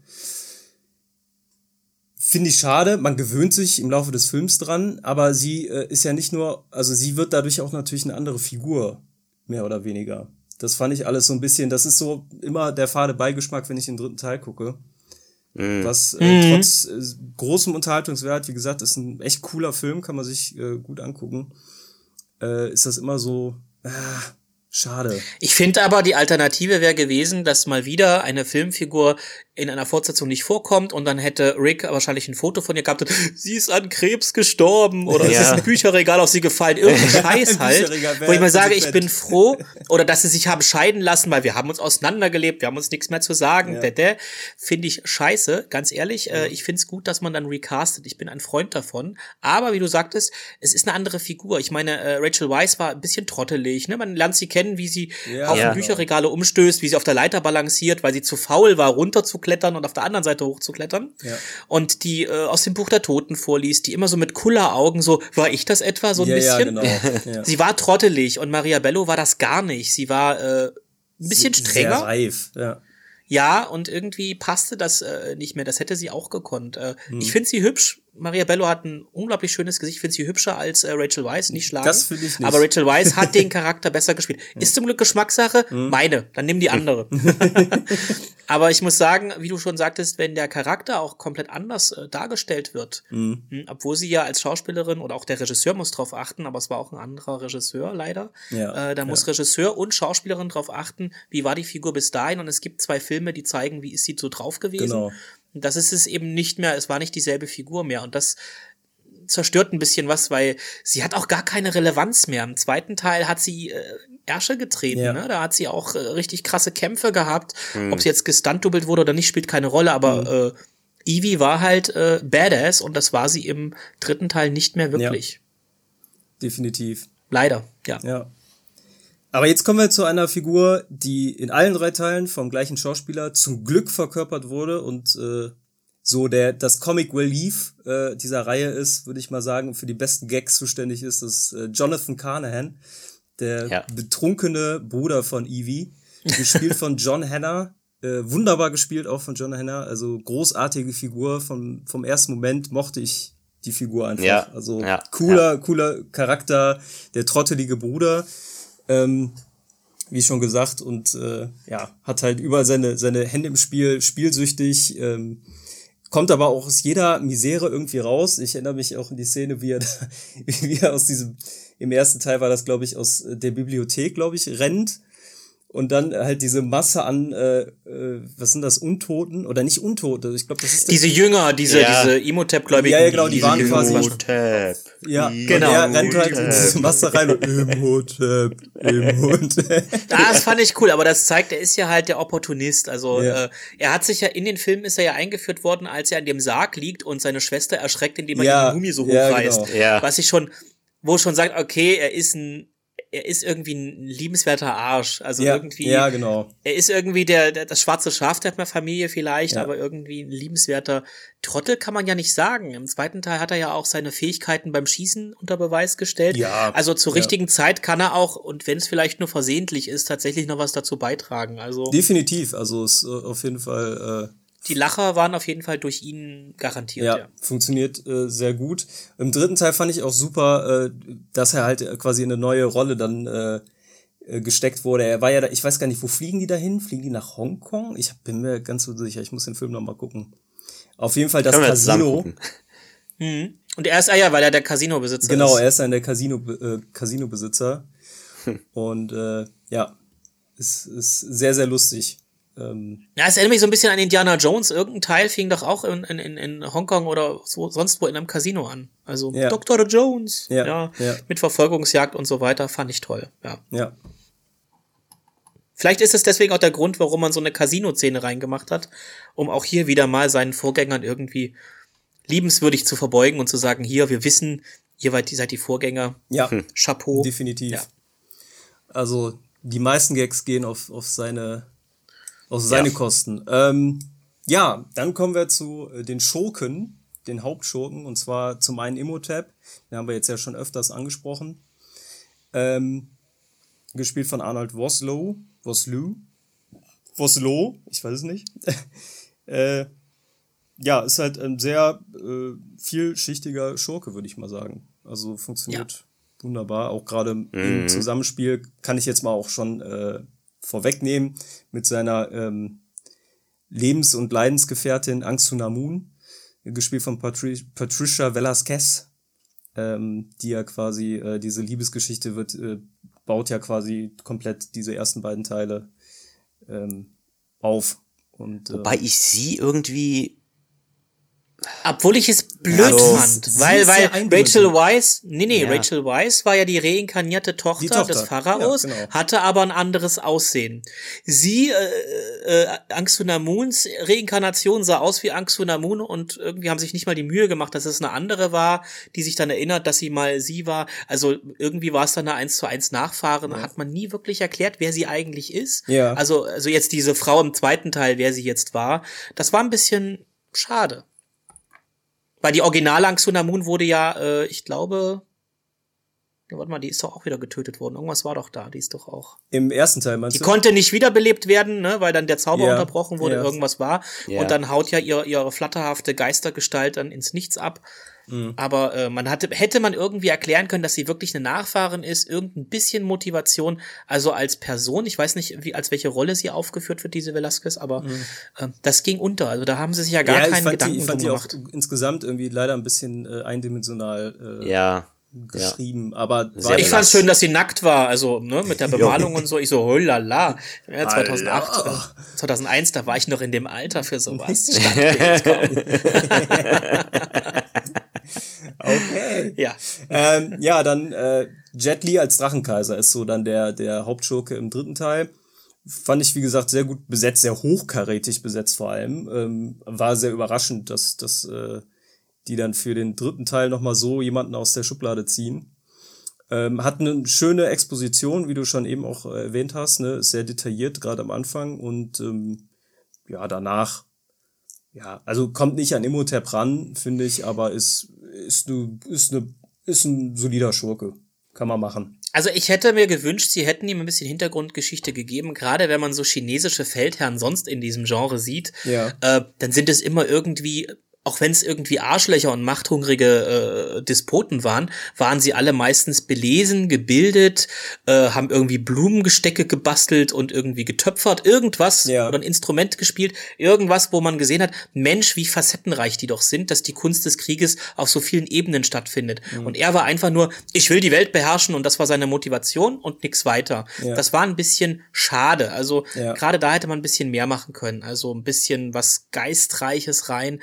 Finde ich schade, man gewöhnt sich im Laufe des Films dran, aber sie äh, ist ja nicht nur, also sie wird dadurch auch natürlich eine andere Figur, mehr oder weniger. Das fand ich alles so ein bisschen, das ist so immer der fade Beigeschmack, wenn ich den dritten Teil gucke. Mhm. Was äh, mhm. trotz äh, großem Unterhaltungswert, wie gesagt, ist ein echt cooler Film, kann man sich äh, gut angucken. Äh, ist das immer so, äh, schade. Ich finde aber, die Alternative wäre gewesen, dass mal wieder eine Filmfigur in einer Fortsetzung nicht vorkommt und dann hätte Rick wahrscheinlich ein Foto von ihr gehabt und sie ist an Krebs gestorben oder ja. es ist ein Bücherregal auf sie gefallen, irgendein Scheiß halt, wo ich mal sage, ich bin froh oder dass sie sich haben scheiden lassen, weil wir haben uns auseinandergelebt, wir haben uns nichts mehr zu sagen, ja. finde ich scheiße, ganz ehrlich, äh, ich finde es gut, dass man dann recastet, ich bin ein Freund davon, aber wie du sagtest, es ist eine andere Figur, ich meine, äh, Rachel Weisz war ein bisschen trottelig, ne? man lernt sie kennen, wie sie ja, auf ja. Bücherregale umstößt, wie sie auf der Leiter balanciert, weil sie zu faul war, runterzuklettern hochzuklettern und auf der anderen Seite hochzuklettern. Ja. Und die äh, aus dem Buch der Toten vorliest, die immer so mit Kulleraugen so, war ich das etwa so ein ja, bisschen? Ja, genau. ja. Sie war trottelig und Maria Bello war das gar nicht. Sie war äh, ein bisschen Sie, strenger. Sehr reif, ja. Ja, und irgendwie passte das äh, nicht mehr. Das hätte sie auch gekonnt. Äh, hm. Ich finde sie hübsch, Maria Bello hat ein unglaublich schönes Gesicht, finde sie hübscher als äh, Rachel Weisz, nicht schlagen. Das finde ich nicht. Aber Rachel Weisz hat den Charakter besser gespielt. Ist zum Glück Geschmackssache, Mhm. meine, dann nimm die andere. Aber ich muss sagen, wie du schon sagtest, wenn der Charakter auch komplett anders äh, dargestellt wird, Mhm. mh, obwohl sie ja als Schauspielerin oder auch der Regisseur muss drauf achten, aber es war auch ein anderer Regisseur leider. Ja, äh, da muss ja. Regisseur und Schauspielerin drauf achten, wie war die Figur bis dahin und es gibt zwei Filme, die zeigen, wie ist sie so drauf gewesen. Genau. Das ist es eben nicht mehr, es war nicht dieselbe Figur mehr und das zerstört ein bisschen was, weil sie hat auch gar keine Relevanz mehr. Im zweiten Teil hat sie äh, Ärsche getreten, Ja. ne? Da hat sie auch äh, richtig krasse Kämpfe gehabt. Ob sie jetzt gestuntdubelt wurde oder nicht, spielt keine Rolle, aber äh, Evie war halt äh, badass und das war sie im dritten Teil nicht mehr wirklich. Definitiv. Leider, ja. Ja. Aber jetzt kommen wir zu einer Figur, die in allen drei Teilen vom gleichen Schauspieler zum Glück verkörpert wurde und äh, so der das Comic Relief äh, dieser Reihe ist, würde ich mal sagen, für die besten Gags zuständig ist, das äh, Jonathan Carnahan, der Ja. betrunkene Bruder von Evie, gespielt von John Hanna. Äh, wunderbar gespielt auch von John Hanna, also großartige Figur. Vom, vom ersten Moment mochte ich die Figur einfach. Ja, Also ja, cooler, cooler Charakter, der trottelige Bruder. Ähm, wie schon gesagt, und äh, ja, hat halt überall seine, seine Hände im Spiel, spielsüchtig, ähm, kommt aber auch aus jeder Misere irgendwie raus. Ich erinnere mich auch an die Szene, wie er, da, wie er aus diesem, im ersten Teil war das, glaube ich, aus der Bibliothek, glaube ich, rennt und dann halt diese Masse an, äh, äh, was sind das, Untoten oder nicht Untote, ich glaube, das ist Diese Jünger, diese, Ja. diese Imhotep-Gläubigen. Ja, ja, genau, die waren quasi- Imhotep. ja, Genau. Und er rennt halt in diese Masse rein und Imhotep, Imhotep. Das fand ich cool, aber das zeigt, er ist ja halt der Opportunist. Also Ja. äh, er hat sich ja in den Filmen ist er ja eingeführt worden, als er an dem Sarg liegt und seine Schwester erschreckt, indem er Ja, die Mumie so ja, hochreißt. genau. Ja. Was ich schon, wo schon sagt, okay, er ist ein, er ist irgendwie ein liebenswerter Arsch. Also ja, irgendwie, ja, genau. er ist irgendwie der, der das schwarze Schaf der Familie vielleicht, Ja. aber irgendwie ein liebenswerter Trottel kann man ja nicht sagen. Im zweiten Teil hat er ja auch seine Fähigkeiten beim Schießen unter Beweis gestellt. Ja, Also zur ja. richtigen Zeit kann er auch, und wenn es vielleicht nur versehentlich ist, tatsächlich noch was dazu beitragen. Also Definitiv, also ist äh, auf jeden Fall, äh, die Lacher waren auf jeden Fall durch ihn garantiert. ja, Ja. funktioniert äh, sehr gut. Im dritten Teil fand ich auch super, äh, dass er halt quasi in eine neue Rolle dann äh, äh, gesteckt wurde. Er war ja da, ich weiß gar nicht, wo fliegen die dahin? Fliegen die nach Hongkong? Ich bin mir ganz so sicher, ich muss den Film noch mal gucken. Auf jeden Fall das Casino. Mhm. Und er ist, ah ja, weil er der Casino-Besitzer Genau, ist. er ist ein der Casino, äh, Casino-Besitzer. Und äh, ja, ist, ist sehr, sehr lustig. Ähm, Ja, es erinnert mich so ein bisschen an Indiana Jones. Irgendein Teil fing doch auch in, in, in- Hongkong oder so, sonst wo in einem Casino an. Also Ja. Dr. Jones. Ja, ja, ja. Mit Verfolgungsjagd und so weiter. Fand ich toll. Ja. ja, Vielleicht ist es deswegen auch der Grund, warum man so eine Casino-Szene reingemacht hat, um auch hier wieder mal seinen Vorgängern irgendwie liebenswürdig zu verbeugen und zu sagen, hier, wir wissen, ihr seid, die Vorgänger. ja, Chapeau. definitiv. Ja. Also die meisten Gags gehen auf, auf seine, auf seine Ja. Kosten. Ähm, ja, dann kommen wir zu äh, den Schurken, den Hauptschurken, und zwar zum einen Imhotep, den haben wir jetzt ja schon öfters angesprochen. Ähm, gespielt von Arnold Vosloo, Vosloo, Vosloo, ich weiß es nicht. äh, ja, ist halt ein sehr äh, vielschichtiger Schurke, würde ich mal sagen. Also funktioniert wunderbar. Auch gerade im Zusammenspiel kann ich jetzt mal auch schon äh, vorwegnehmen mit seiner ähm, Lebens- und Leidensgefährtin Angsuna Moon, gespielt von Patri Patricia Velasquez, ähm, die ja quasi äh, diese Liebesgeschichte wird, äh, baut ja quasi komplett diese ersten beiden Teile ähm, auf. Und, äh, Wobei ich sie irgendwie Obwohl ich es blöd Ja, sie fand, weil, weil. Rachel Weisz, nee, nee, Ja. Rachel Weisz war ja die reinkarnierte Tochter, Die Tochter, des Pharaos, ja, genau. hatte aber ein anderes Aussehen. Sie, äh, äh, Angsunamuns Reinkarnation sah aus wie Angsunamun und irgendwie haben sich nicht mal die Mühe gemacht, dass es eine andere war, die sich dann erinnert, dass sie mal sie war. Also irgendwie war es dann eine 1 zu 1 Nachfahren, hat man nie wirklich erklärt, wer sie eigentlich ist. Ja. Also, also jetzt diese Frau im zweiten Teil, wer sie jetzt war, das war ein bisschen schade. Weil die Original Angsunamun wurde ja, äh, ich glaube, warte mal, die ist doch auch wieder getötet worden. Irgendwas war doch da, die ist doch auch. Im ersten Teil meinst Die du? konnte nicht wiederbelebt werden, ne, weil dann der Zauber Ja, unterbrochen wurde, ja. irgendwas war. Ja. Und dann haut ja ihr, ihre flatterhafte Geistergestalt dann ins Nichts ab. Mhm. Aber äh, man hatte, hätte man irgendwie erklären können, dass sie wirklich eine Nachfahrin ist, irgendein bisschen Motivation, also als Person, ich weiß nicht, wie, als welche Rolle sie aufgeführt wird, diese Velasquez, aber äh, das ging unter. Also da haben sie sich ja gar Mhm. ja, keinen Gedanken die, ich fand drum die auch gemacht. insgesamt irgendwie leider ein bisschen äh, eindimensional äh, Ja. geschrieben, aber Sehr war Ich fand schön, dass sie nackt war, also ne, mit der Bemalung und so. Ich so, holala. Ja, 2008, Alter. äh, 2001, da war ich noch in dem Alter für sowas. Okay. ja. ähm, ja, dann äh, Jet Li als Drachenkaiser ist so dann der, der Hauptschurke im dritten Teil. Fand ich, wie gesagt, sehr gut besetzt, sehr hochkarätig besetzt vor allem. Ähm, war sehr überraschend, dass, dass äh, die dann für den dritten Teil nochmal so jemanden aus der Schublade ziehen. Ähm, hat eine schöne Exposition, wie du schon eben auch äh, erwähnt hast, ne? Ist sehr detailliert, gerade am Anfang. Und ähm, ja, danach, ja, also kommt nicht an Imhotep ran, finde ich, aber ist, ist, ne, ist, ne, ist ein solider Schurke. Kann man machen. Also ich hätte mir gewünscht, sie hätten ihm ein bisschen Hintergrundgeschichte gegeben, gerade wenn man so chinesische Feldherren sonst in diesem Genre sieht, Ja. äh, dann sind es immer irgendwie, auch wenn es irgendwie Arschlöcher und machthungrige äh, Despoten waren, waren sie alle meistens belesen, gebildet, äh, haben irgendwie Blumengestecke gebastelt und irgendwie getöpfert, irgendwas Ja. oder ein Instrument gespielt, irgendwas, wo man gesehen hat, Mensch, wie facettenreich die doch sind, dass die Kunst des Krieges auf so vielen Ebenen stattfindet. Mhm. Und er war einfach nur, ich will die Welt beherrschen und das war seine Motivation und nix weiter. Ja. Das war ein bisschen schade. Also Ja. gerade da hätte man ein bisschen mehr machen können. Also ein bisschen was Geistreiches rein.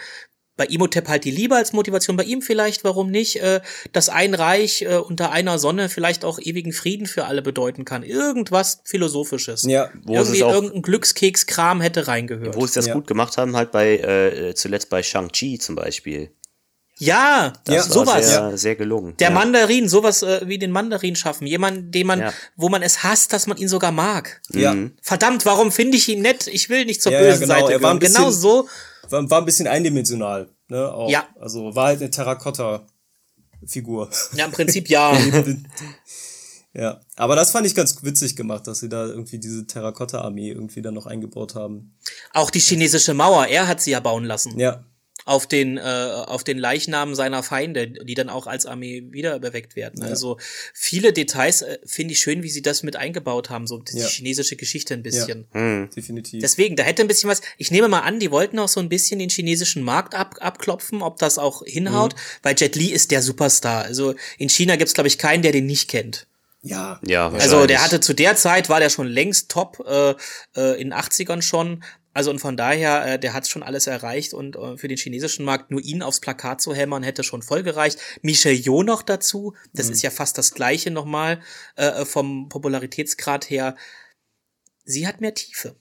Bei Imhotep halt die Liebe als Motivation, bei ihm vielleicht, warum nicht, äh, dass ein Reich äh, unter einer Sonne vielleicht auch ewigen Frieden für alle bedeuten kann. Irgendwas Philosophisches. Ja. Wo es Irgendwie auch- irgendein Glückskekskram hätte reingehört. Wo sie das Ja. gut gemacht haben, halt bei, äh, zuletzt bei Shang-Chi zum Beispiel. ja, Ja, Das war sowas. Sehr, sehr gelungen. Der ja. Mandarin, sowas äh, wie den Mandarin schaffen. Jemand, den man, Ja. wo man es hasst, dass man ihn sogar mag. Ja. Verdammt, warum finde ich ihn nett? Ich will nicht zur Ja, ja, bösen genau. Seite Er war ein gehören. Genau so. War, war ein bisschen eindimensional. Ne? Auch. Ja. Also war halt eine Terrakotta-Figur. Ja, im Prinzip ja. ja. Aber das fand ich ganz witzig gemacht, dass sie da irgendwie diese Terrakotta-Armee irgendwie dann noch eingebaut haben. Auch die chinesische Mauer, er hat sie ja bauen lassen. Ja. Auf den, äh, auf den Leichnam seiner Feinde, die dann auch als Armee wieder beweckt werden. Also viele Details äh, finde ich schön, wie sie das mit eingebaut haben, so die Ja. chinesische Geschichte ein bisschen. Hm. Definitiv. Deswegen, da hätte ein bisschen was. Ich nehme mal an, die wollten auch so ein bisschen den chinesischen Markt ab, abklopfen, ob das auch hinhaut, Mhm. weil Jet Li ist der Superstar. Also in China gibt's glaube ich, keinen, der den nicht kennt. ja. Ja, Also der hatte zu der Zeit, war der schon längst top, äh, äh, in 80ern schon. Also und von daher, äh, der hat schon alles erreicht und äh, für den chinesischen Markt nur ihn aufs Plakat zu hämmern, hätte schon voll gereicht. Michelle Yeoh noch dazu, das ist ja fast das gleiche nochmal äh, vom Popularitätsgrad her. Sie hat mehr Tiefe.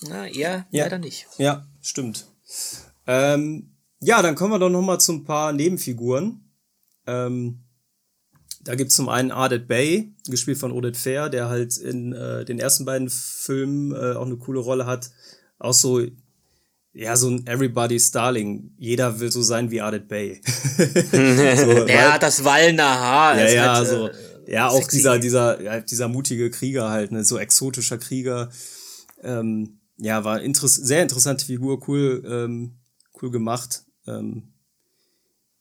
Na, er Ja. leider nicht. Ja, stimmt. Ähm, ja, dann kommen wir doch noch mal zu ein paar Nebenfiguren. Ähm, da gibt's zum einen Ardet Bay, gespielt von Odette Fair, der halt in äh, den ersten beiden Filmen äh, auch eine coole Rolle hat. Auch so, ja, so ein Everybody's Darling. Jeder will so sein wie Ardet Bay. so, Er hat das Wallner Haar. ja, ja, halt, so, äh, ja, auch dieser, dieser, ja, dieser mutige Krieger halt, ne, so exotischer Krieger. Ähm, ja, war interess sehr interessante Figur, cool, ähm, cool gemacht. Ähm,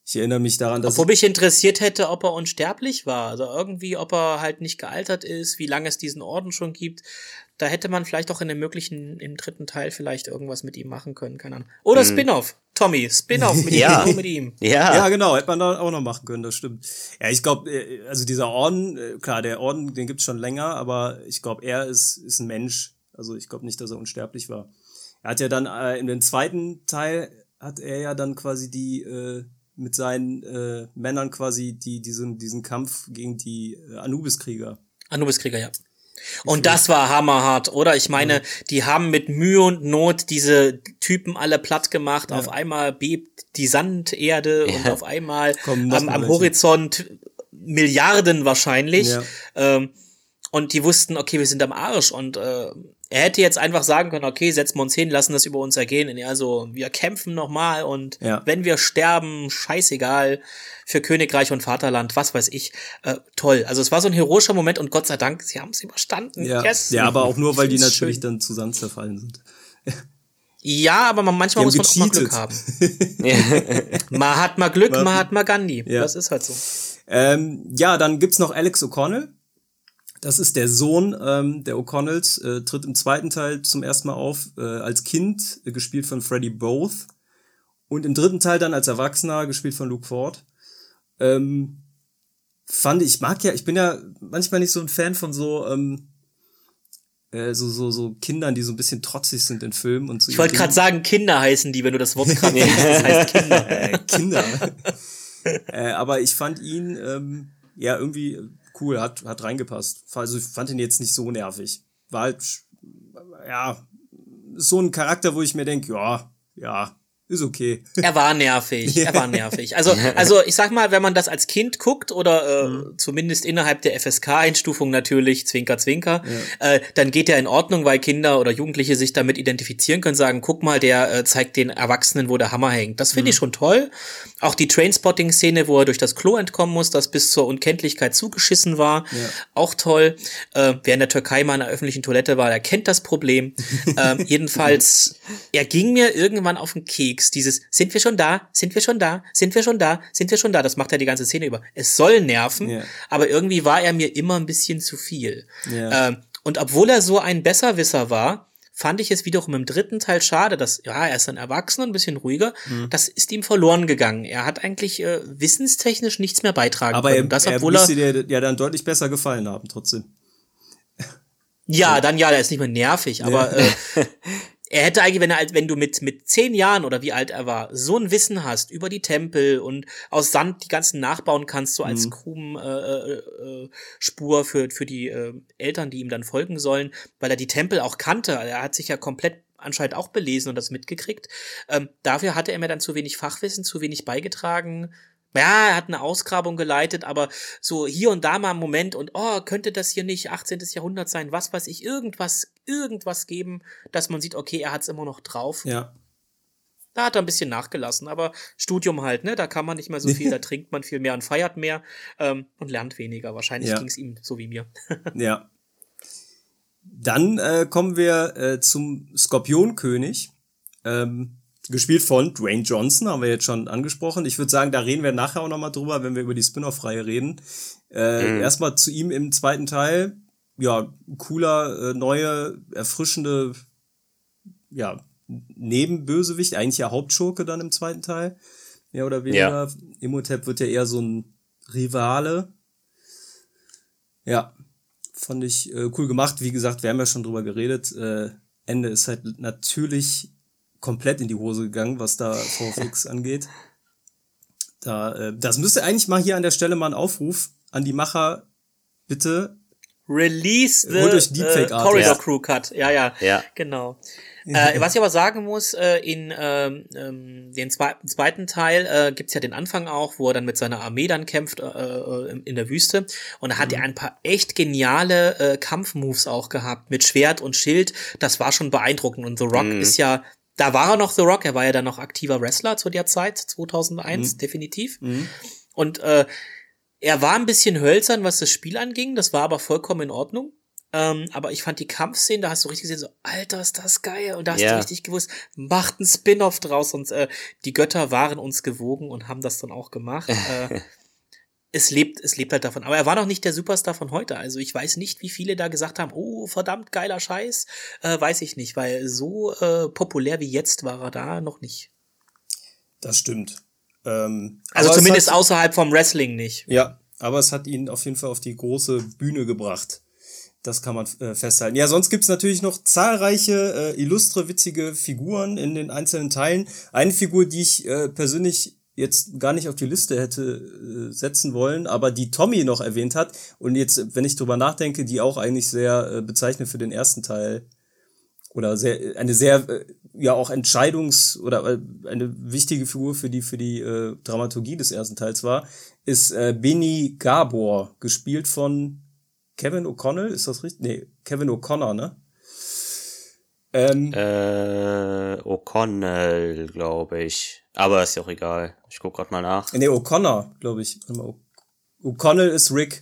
ich erinnere mich daran, dass Obwohl mich interessiert hätte, ob er unsterblich war. Also irgendwie, ob er halt nicht gealtert ist, wie lange es diesen Orden schon gibt. Da hätte man vielleicht auch in dem möglichen, im dritten Teil vielleicht irgendwas mit ihm machen können, keine Ahnung. Oder Spin-off. Tommy, Spin-off mit Ja. mit ihm. Ja, ja, genau, hätte man da auch noch machen können, das stimmt. Ja, ich glaube, also dieser Orden, äh, klar, der Orden, den gibt's schon länger, aber ich glaube, er ist, ist ein Mensch. Also ich glaube nicht, dass er unsterblich war. Er hat ja dann äh, in dem zweiten Teil hat er ja dann quasi die äh, mit seinen äh, Männern quasi die diesen diesen Kampf gegen die äh, Anubis-Krieger. Anubis-Krieger, ja. Und das war hammerhart, oder? Ich meine, die haben mit Mühe und Not diese Typen alle platt gemacht. Auf einmal bebt die Sanderde und auf einmal noch am, am. Horizont Milliarden wahrscheinlich. Ja. Ähm, und die wussten, okay, wir sind am Arsch. Und äh, er hätte jetzt einfach sagen können, okay, setzen wir uns hin, lassen das über uns ergehen. Und er so, wir kämpfen nochmal und Ja. wenn wir sterben, scheißegal, für Königreich und Vaterland, was weiß ich. Äh, toll. Also es war so ein heroischer Moment und Gott sei Dank, sie haben es überstanden. Ja, Yes. ja aber auch nur, weil die natürlich schön. dann zusammen zerfallen sind. Ja, aber man, manchmal muss man auch mal gecheatet. Glück haben. Man hat mal Glück, man hat mal Gandhi. Ja. Das ist halt so. Ähm, ja, dann gibt's noch Alex O'Connell. Das ist der Sohn ähm, der O'Connells, äh, tritt im zweiten Teil zum ersten Mal auf, äh, als Kind, äh, gespielt von Freddie Both. Und im dritten Teil dann als Erwachsener, gespielt von Luke Ford. Ähm, fand ich, mag ja, ich bin ja manchmal nicht so ein Fan von so, ähm, äh, so, so, so Kindern, die so ein bisschen trotzig sind in Filmen und so. Ich wollte gerade sagen, Kinder heißen die, wenn du das Wort gerade nennst. Das heißt Kinder. äh, Kinder. äh, aber ich fand ihn ähm, ja irgendwie cool, hat, hat reingepasst. Also ich fand ihn jetzt nicht so nervig. War halt, ja, so ein Charakter, wo ich mir denke, ja, ja, ist okay. Er war nervig, er war nervig. Also, also ich sag mal, wenn man das als Kind guckt oder äh, Mhm. zumindest innerhalb der FSK-Einstufung natürlich, Zwinker, Zwinker, äh, dann geht er in Ordnung, weil Kinder oder Jugendliche sich damit identifizieren können, sagen, guck mal, der äh, zeigt den Erwachsenen, wo der Hammer hängt. Das Mhm. finde ich schon toll. Auch die Trainspotting-Szene, wo er durch das Klo entkommen muss, das bis zur Unkenntlichkeit zugeschissen war, auch toll. Äh, wer in der Türkei mal in einer öffentlichen Toilette war, der kennt das Problem. ähm, jedenfalls, er ging mir irgendwann auf den Keks. Dieses, sind wir schon da? Sind wir schon da? Sind wir schon da? Sind wir schon da? Das macht er die ganze Szene über. Es soll nerven, Ja. aber irgendwie war er mir immer ein bisschen zu viel. Ja. Ähm, und obwohl er so ein Besserwisser war, fand ich es wiederum im dritten Teil schade, dass, ja, er ist ein Erwachsener, ein bisschen ruhiger. Mhm. Das ist ihm verloren gegangen. Er hat eigentlich äh, wissenstechnisch nichts mehr beitragen Aber können. er, das, er obwohl er, müsste dir ja dann deutlich besser gefallen haben, trotzdem. ja, dann ja, der ist nicht mehr nervig, aber äh, er hätte eigentlich, wenn er, wenn du mit, mit zehn Jahren oder wie alt er war, so ein Wissen hast über die Tempel und aus Sand die ganzen nachbauen kannst, so als Krumen äh, äh, äh, Spur für, für die äh, Eltern, die ihm dann folgen sollen, weil er die Tempel auch kannte. Er hat sich ja komplett anscheinend auch belesen und das mitgekriegt. Ähm, dafür hatte er mir dann zu wenig Fachwissen, zu wenig beigetragen. Ja, er hat eine Ausgrabung geleitet, aber so hier und da mal einen Moment und oh, könnte das hier nicht 18. Jahrhundert sein, was weiß ich, irgendwas, irgendwas geben, dass man sieht, okay, er hat's immer noch drauf. Ja. Da hat er ein bisschen nachgelassen, aber Studium halt, ne? Da kann man nicht mehr so viel, da trinkt man viel mehr und feiert mehr ähm, und lernt weniger. Wahrscheinlich Ja. ging's ihm so wie mir. Ja. Dann äh, kommen wir äh, zum Skorpionkönig. Ähm, gespielt von Dwayne Johnson, haben wir jetzt schon angesprochen. Ich würde sagen, da reden wir nachher auch nochmal drüber, wenn wir über die Spin-off-Reihe reden. Äh, Erstmal zu ihm im zweiten Teil. Ja, cooler, äh, neue, erfrischende, ja, Nebenbösewicht, eigentlich ja Hauptschurke dann im zweiten Teil. Mehr oder weniger. Imhotep wird ja eher so ein Rivale. Ja, fand ich äh, cool gemacht. Wie gesagt, wir haben ja schon drüber geredet. Äh, Ende ist halt natürlich komplett in die Hose gegangen, was da VFX angeht. Da, äh, das müsste eigentlich mal hier an der Stelle mal ein Aufruf an die Macher. Bitte, Release the äh. Corridor Ja. Crew Cut. Ja, ja. Ja. Genau. Äh, was ich aber sagen muss, äh, in ähm, ähm, den zwe zweiten Teil äh, gibt's ja den Anfang auch, wo er dann mit seiner Armee dann kämpft äh, äh, in- in der Wüste. Und da hat er ein paar echt geniale äh, Kampfmoves auch gehabt mit Schwert und Schild. Das war schon beeindruckend. Und The Rock ist ja, da war er noch The Rock, er war ja dann noch aktiver Wrestler zu der Zeit, 2001, definitiv. Und äh, er war ein bisschen hölzern, was das Spiel anging, das war aber vollkommen in Ordnung. Ähm, aber ich fand die Kampfszenen, da hast du richtig gesehen, so, Alter, ist das geil. Und da hast Ja. du richtig gewusst, macht ein Spin-off draus. Und äh, die Götter waren uns gewogen und haben das dann auch gemacht. äh, es lebt, es lebt halt davon. Aber er war noch nicht der Superstar von heute. Also ich weiß nicht, wie viele da gesagt haben, oh, verdammt geiler Scheiß. Äh, weiß ich nicht, weil so äh, populär wie jetzt war er da noch nicht. das stimmt. Ähm, Also es zumindest hat, außerhalb vom Wrestling nicht. Ja, aber es hat ihn auf jeden Fall auf die große Bühne gebracht. Das kann man äh, festhalten. Ja, sonst gibt's natürlich noch zahlreiche äh, illustre, witzige Figuren in den einzelnen Teilen. Eine Figur, die ich äh, persönlich jetzt gar nicht auf die Liste hätte äh, setzen wollen, aber die Tommy noch erwähnt hat und jetzt, wenn ich drüber nachdenke, die auch eigentlich sehr äh, bezeichnet für den ersten Teil oder sehr eine sehr äh, ja auch Entscheidungs oder äh, eine wichtige Figur für die für die äh, Dramaturgie des ersten Teils war, ist äh, Benny Gabor, gespielt von Kevin O'Connell, ist das richtig? Nee, Kevin O'Connor, ne? Ähm, äh, O'Connell, glaube ich. Aber ist ja auch egal. Ich guck grad mal nach. Nee, O'Connor, glaube ich. O'Connell ist Rick.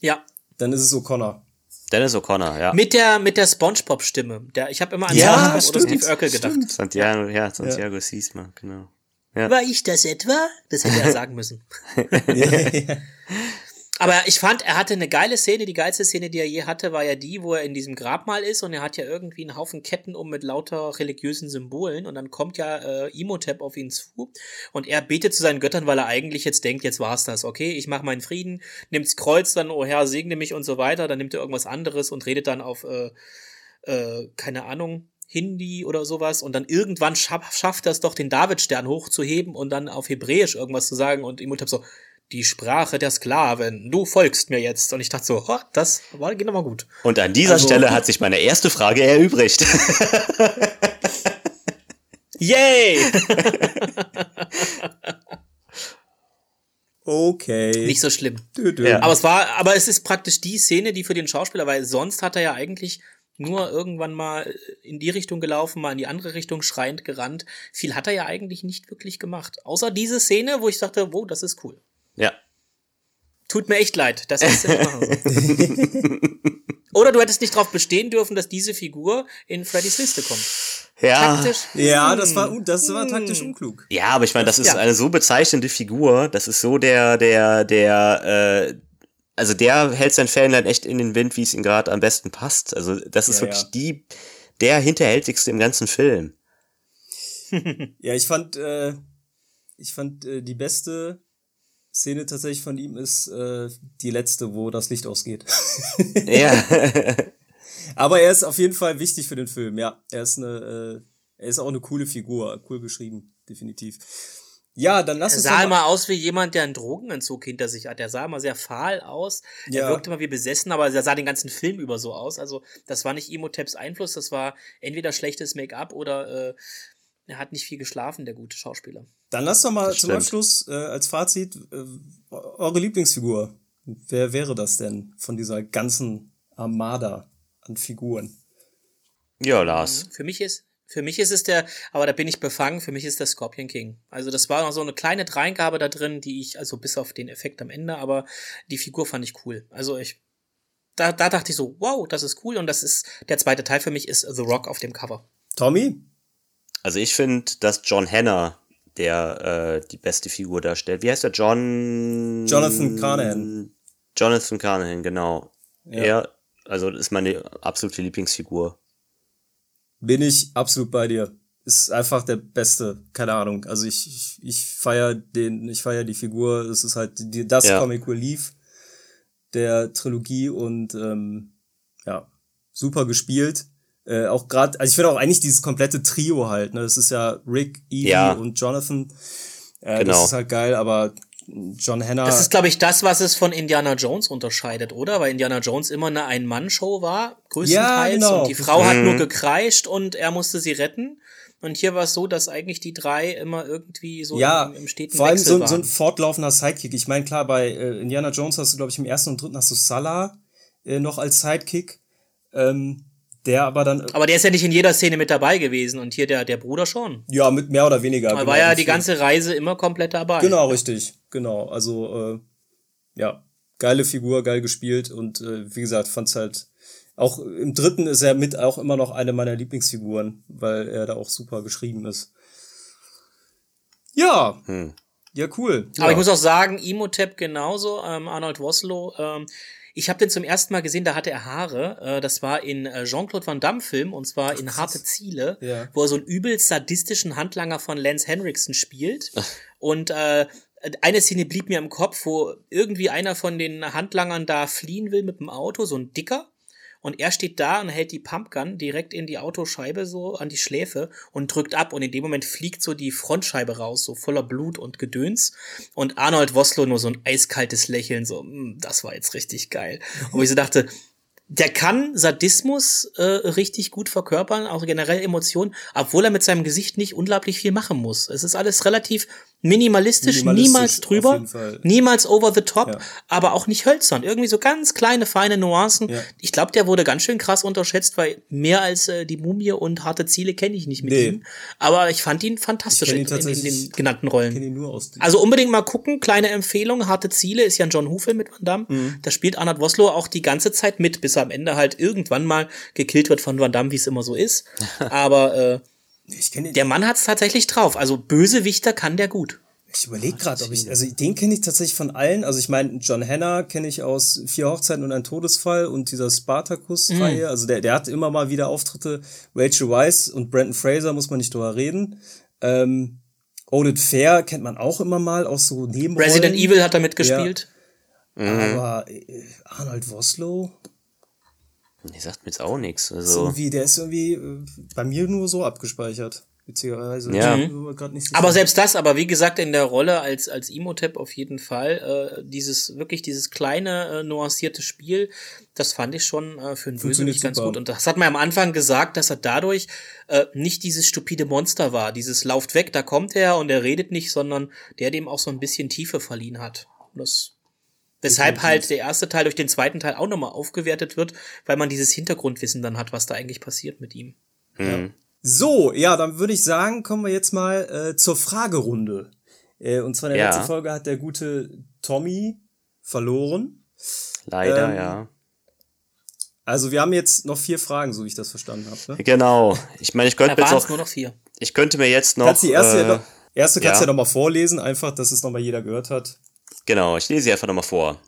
Ja. Dann ist es O'Connor. Dennis O'Connor, ja. Mit der, mit der Spongebob-Stimme. Der, ich habe immer an ja, Spongebob oder Steve Urkel gedacht. Santiago, ja, Santiago ja. Siesma, genau. Ja. War ich das etwa? Das hätte er sagen müssen. Aber ich fand, er hatte eine geile Szene. Die geilste Szene, die er je hatte, war ja die, wo er in diesem Grabmal ist und er hat ja irgendwie einen Haufen Ketten um mit lauter religiösen Symbolen und dann kommt ja äh, Imhotep auf ihn zu und er betet zu seinen Göttern, weil er eigentlich jetzt denkt, jetzt war's das, okay, ich mache meinen Frieden, nimmt's Kreuz dann, oh Herr, segne mich und so weiter, dann nimmt er irgendwas anderes und redet dann auf, äh, äh, keine Ahnung, Hindi oder sowas. Und dann irgendwann schaff, schafft er es doch, den Davidstern hochzuheben und dann auf Hebräisch irgendwas zu sagen. Und Imhotep so, die Sprache der Sklaven, du folgst mir jetzt. Und ich dachte so, oh, das war, geht nochmal gut. Und an dieser also, Stelle hat sich meine erste Frage erübrigt. Yay! okay. Nicht so schlimm. Ja. Aber es war, aber es ist praktisch die Szene, die für den Schauspieler, weil sonst hat er ja eigentlich nur irgendwann mal in die Richtung gelaufen, mal in die andere Richtung schreiend gerannt. Viel hat er ja eigentlich nicht wirklich gemacht. Außer diese Szene, wo ich dachte, wow, das ist cool. Ja. Tut mir echt leid, das hättest du nicht machen Oder du hättest nicht darauf bestehen dürfen, dass diese Figur in Freddys Liste kommt. Ja. Taktisch? Ja, das war, das war taktisch hm. unklug. Ja, aber ich meine, das ist ja. eine so bezeichnende Figur, das ist so der, der, der, äh, also der hält sein Fanland echt in den Wind, wie es ihm gerade am besten passt. Also das ist ja, wirklich ja. die, der hinterhältigste im ganzen Film. ja, ich fand, äh, ich fand äh, die beste Szene tatsächlich von ihm ist äh, die letzte, wo das Licht ausgeht. ja. Aber er ist auf jeden Fall wichtig für den Film, ja. Er ist eine, äh, er ist auch eine coole Figur, cool geschrieben, definitiv. Ja, dann lass er uns. sah immer aus wie jemand, der einen Drogenentzug hinter sich hat. Er sah immer sehr fahl aus. Ja. Er wirkte immer wie besessen, aber er sah den ganzen Film über so aus. Also, das war nicht Emoteps Einfluss, das war entweder schlechtes Make-up oder äh, er hat nicht viel geschlafen, der gute Schauspieler. Dann lass doch mal zum Abschluss äh, als Fazit äh, eure Lieblingsfigur. Wer wäre das denn von dieser ganzen Armada an Figuren? Ja, Lars. Für mich ist für mich ist es der, aber da bin ich befangen, für mich ist der Scorpion King. Also das war noch so eine kleine Dreingabe da drin, die ich, also bis auf den Effekt am Ende, aber die Figur fand ich cool. Also ich, da, da dachte ich so, wow, das ist cool und das ist, der zweite Teil für mich ist The Rock auf dem Cover. Tommy? Also ich finde, dass John Hanna der äh, die beste Figur darstellt. Wie heißt der? John. Jonathan Carnahan. Jonathan Carnahan, genau. Ja. Er, also ist meine absolute Lieblingsfigur. Bin ich absolut bei dir. Ist einfach der Beste, keine Ahnung. Also ich, ich, ich feier den, ich feier die Figur. Es ist halt die, das ja. Comic Relief der Trilogie und ähm, ja, super gespielt. Äh, auch gerade, also ich finde auch eigentlich dieses komplette Trio halt, ne? Das ist ja Rick, Evie ja. und Jonathan. Äh, genau. Das ist halt geil, aber John Hanna. Das ist, glaube ich, das, was es von Indiana Jones unterscheidet, oder? Weil Indiana Jones immer eine Ein-Mann-Show war, größtenteils. Ja, genau. Und die Frau mhm. hat nur gekreischt und er musste sie retten. Und hier war es so, dass eigentlich die drei immer irgendwie so ja, im, im steten vor allem Wechsel so, waren. so ein fortlaufender Sidekick. Ich meine, klar, bei äh, Indiana Jones hast du, glaube ich, im ersten und dritten hast du Salah äh, noch als Sidekick. Ähm, der aber dann. Aber der ist ja nicht in jeder Szene mit dabei gewesen und hier der, der Bruder schon. Ja, mit mehr oder weniger. Aber genau, war ja die ganze Reise immer komplett dabei. Genau, richtig. Genau. Also, äh, ja, geile Figur, geil gespielt und äh, wie gesagt, fand's halt. Auch im dritten ist er mit auch immer noch eine meiner Lieblingsfiguren, weil er da auch super geschrieben ist. Ja. Hm. Ja, cool. Aber ich muss auch sagen, Imhotep genauso, ähm, Arnold Woslow, ähm, ich habe den zum ersten Mal gesehen, da hatte er Haare. Äh, das war in äh, Jean-Claude Van Damme Film und zwar in Harte Ziele, ja. wo er so einen übelst sadistischen Handlanger von Lance Henriksen spielt. und äh, eine Szene blieb mir im Kopf, wo irgendwie einer von den Handlangern da fliehen will mit dem Auto, so ein Dicker. Und er steht da und hält die Pumpgun direkt in die Autoscheibe so an die Schläfe und drückt ab. Und in dem Moment fliegt so die Frontscheibe raus, so voller Blut und Gedöns. Und Arnold Woslow nur so ein eiskaltes Lächeln, so, hm, das war jetzt richtig geil. Und ich so dachte, der kann Sadismus äh, richtig gut verkörpern, auch generell Emotionen, obwohl er mit seinem Gesicht nicht unglaublich viel machen muss. Es ist alles relativ Minimalistisch, Minimalistisch, niemals drüber, niemals over the top, Ja. aber auch nicht hölzern. Irgendwie so ganz kleine, feine Nuancen. Ja. Ich glaube, der wurde ganz schön krass unterschätzt, weil mehr als äh, die Mumie und harte Ziele kenne ich nicht mit Nee. ihm. Aber ich fand ihn fantastisch in, in, in den genannten Rollen. Also unbedingt mal gucken, kleine Empfehlung, harte Ziele ist ja ein John Who-Film mit Van Damme. Mhm. Da spielt Arnold Vosloo auch die ganze Zeit mit, bis er am Ende halt irgendwann mal gekillt wird von Van Damme, wie es immer so ist. Aber äh, ich kenne der Mann hat's tatsächlich drauf. Also Bösewichter kann der gut. Ich überlege gerade, ob ich, also den kenne ich tatsächlich von allen. Also ich meine, John Hanna kenne ich aus Vier Hochzeiten und ein Todesfall und dieser Spartacus-Reihe. Also der, der hat immer mal wieder Auftritte. Rachel Weisz und Brandon Fraser muss man nicht drüber reden. Ähm, Oded Fair kennt man auch immer mal, auch so Nebenrollen. Resident Evil hat er mitgespielt. Aber äh, Arnold Vosloo, Nee, sagt mir jetzt auch nichts. Also, irgendwie, der ist irgendwie äh, bei mir nur so abgespeichert. Witzigerweise. Ja. Nicht. Aber selbst das, aber wie gesagt, in der Rolle als, als Imhotep auf jeden Fall, äh, dieses, wirklich dieses kleine, äh, nuancierte Spiel, das fand ich schon äh, für einen Bösewicht ganz super. gut. Und das hat man am Anfang gesagt, dass er dadurch äh, nicht dieses stupide Monster war. Dieses lauft weg, da kommt er und er redet nicht, sondern der dem auch so ein bisschen Tiefe verliehen hat. Und das Weshalb halt der erste Teil durch den zweiten Teil auch nochmal aufgewertet wird, weil man dieses Hintergrundwissen dann hat, was da eigentlich passiert mit ihm. So, ja, dann würde ich sagen, kommen wir jetzt mal äh, zur Fragerunde. Äh, und zwar in der Ja. letzten Folge hat der gute Tommy verloren. leider, ähm, ja. Also wir haben jetzt noch vier Fragen, so wie ich das verstanden habe. Ne? Genau. Ich meine, ich könnte jetzt waren es noch, nur noch vier. ich könnte mir jetzt noch. Kannst die erste, äh, ja noch, erste kannst du ja. ja noch mal vorlesen, einfach, dass es noch mal jeder gehört hat. Genau, ich lese sie einfach nochmal vor.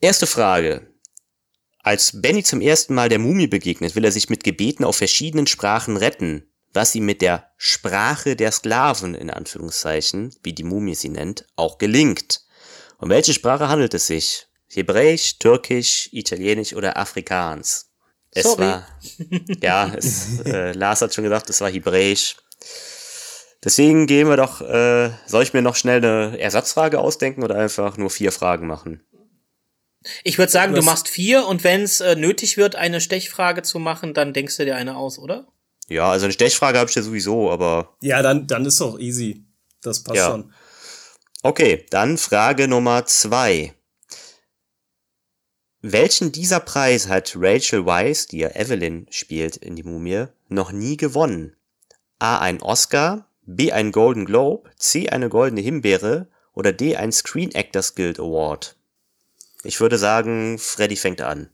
Erste Frage. Als Benny zum ersten Mal der Mumie begegnet, will er sich mit Gebeten auf verschiedenen Sprachen retten, was ihm mit der Sprache der Sklaven, in Anführungszeichen, wie die Mumie sie nennt, auch gelingt. Um welche Sprache handelt es sich? Hebräisch, Türkisch, Italienisch oder Afrikaans? Es Sorry. war, ja, es, äh, Lars hat schon gesagt, es war Hebräisch. Deswegen gehen wir doch, äh, soll ich mir noch schnell eine Ersatzfrage ausdenken oder einfach nur vier Fragen machen? Ich würde sagen, Du du machst vier und wenn es äh, nötig wird, eine Stechfrage zu machen, dann denkst du dir eine aus, oder? Ja, also eine Stechfrage habe ich ja sowieso, aber Ja, dann, dann ist doch easy. Das passt Ja. schon. okay, dann Frage Nummer zwei. Welchen dieser Preise hat Rachel Weisz, die ja Evelyn spielt in die Mumie, noch nie gewonnen? A. ein Oscar, B. ein Golden Globe, C. eine goldene Himbeere oder D. ein Screen Actors Guild Award? Ich würde sagen, Freddy fängt an.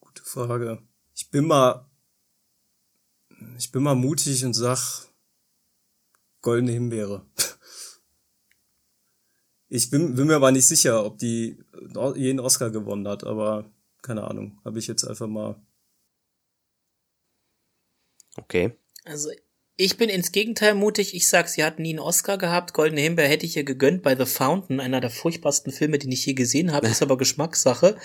Gute Frage. Ich bin mal, ich bin mal mutig und sag goldene Himbeere. Ich bin, bin mir aber nicht sicher, ob die jeden Oscar gewonnen hat, aber keine Ahnung. Habe ich jetzt einfach mal. Okay. Also ich bin ins Gegenteil mutig. Ich sag, sie hat nie einen Oscar gehabt. Goldene Himbeere hätte ich ihr gegönnt bei The Fountain, einer der furchtbarsten Filme, den ich je gesehen habe. Ist aber Geschmackssache.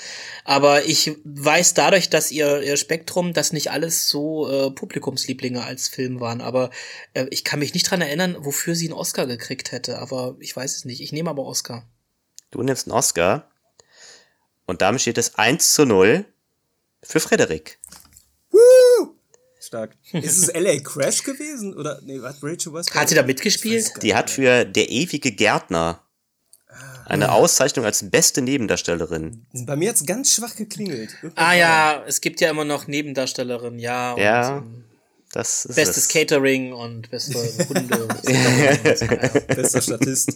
Aber ich weiß dadurch, dass ihr, ihr Spektrum, dass nicht alles so äh, Publikumslieblinge als Film waren. Aber äh, ich kann mich nicht dran erinnern, wofür sie einen Oscar gekriegt hätte. Aber ich weiß es nicht. Ich nehme aber Oscar. Du nimmst einen Oscar. Und damit steht es 1 zu 0 für Frederik. Stark. Ist es LA Crash gewesen? Oder, nee, hat Rachel was? Hat sie da mitgespielt? Die hat für Der ewige Gärtner eine Auszeichnung als beste Nebendarstellerin. Bei mir hat's ganz schwach geklingelt. Ah ja, es gibt ja immer noch Nebendarstellerin, ja. Und, Ja, ähm, das ist Bestes es. Catering und beste Hunde. Bester Statist.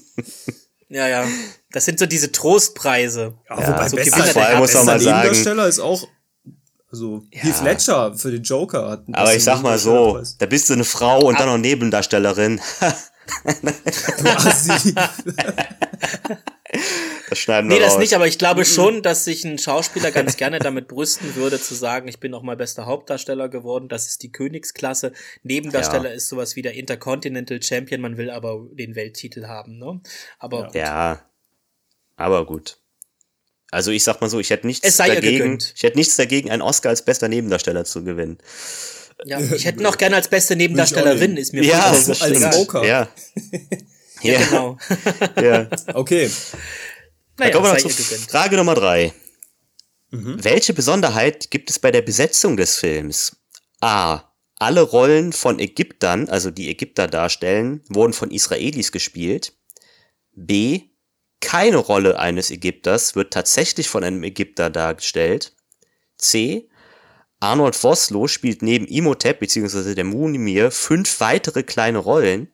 ja, ja. Das sind so diese Trostpreise. Ja, Ja, wobei so bester, Gewinner vor allem muss man mal sagen- Nebendarsteller ist auch, also Heath Ledger für den Joker hat. einen Aber ich sag mal so, da bist du eine Frau und dann noch Nebendarstellerin. Das schneiden Nee, wir das raus. nicht, aber ich glaube schon, dass sich ein Schauspieler ganz gerne damit brüsten würde, zu sagen, ich bin auch mal bester Hauptdarsteller geworden, das ist die Königsklasse. Nebendarsteller Ja. ist sowas wie der Intercontinental Champion, man will aber den Welttitel haben, ne? Aber Ja, aber gut. Also ich sag mal so, ich hätte nichts Es sei ihr dagegen, ich hätte nichts dagegen, einen Oscar als bester Nebendarsteller zu gewinnen. ja, ich hätte noch gerne als beste Nebendarstellerin, ist mir Ja, das als. Smoker. Ja. Ja, Ja, genau. ja. Okay. Naja, kommen wir sei noch ihr zu. Frage Nummer drei. Mhm. Welche Besonderheit gibt es bei der Besetzung des Films? A. alle Rollen von Ägyptern, also die Ägypter darstellen, wurden von Israelis gespielt. B. Keine Rolle eines Ägypters wird tatsächlich von einem Ägypter dargestellt. C. Arnold Vosloo spielt neben Imhotep bzw. der Mumie fünf weitere kleine Rollen.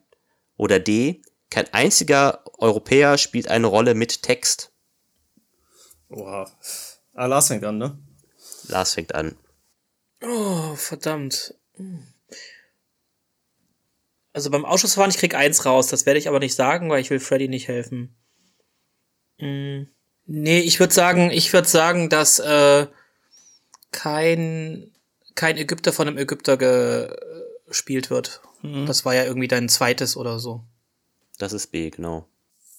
Oder D. Kein einziger Europäer spielt eine Rolle mit Text. Oha. Ah, Lars fängt an, ne? Lars fängt an. Oh, verdammt. Also beim Ausschussverfahren, ich krieg eins raus. Das werde ich aber nicht sagen, weil ich will Freddy nicht helfen. Nee, ich würde sagen, ich würde sagen, dass äh, kein, kein Ägypter von einem Ägypter gespielt wird. Mhm. Das war ja irgendwie dein zweites oder so. Das ist B, genau.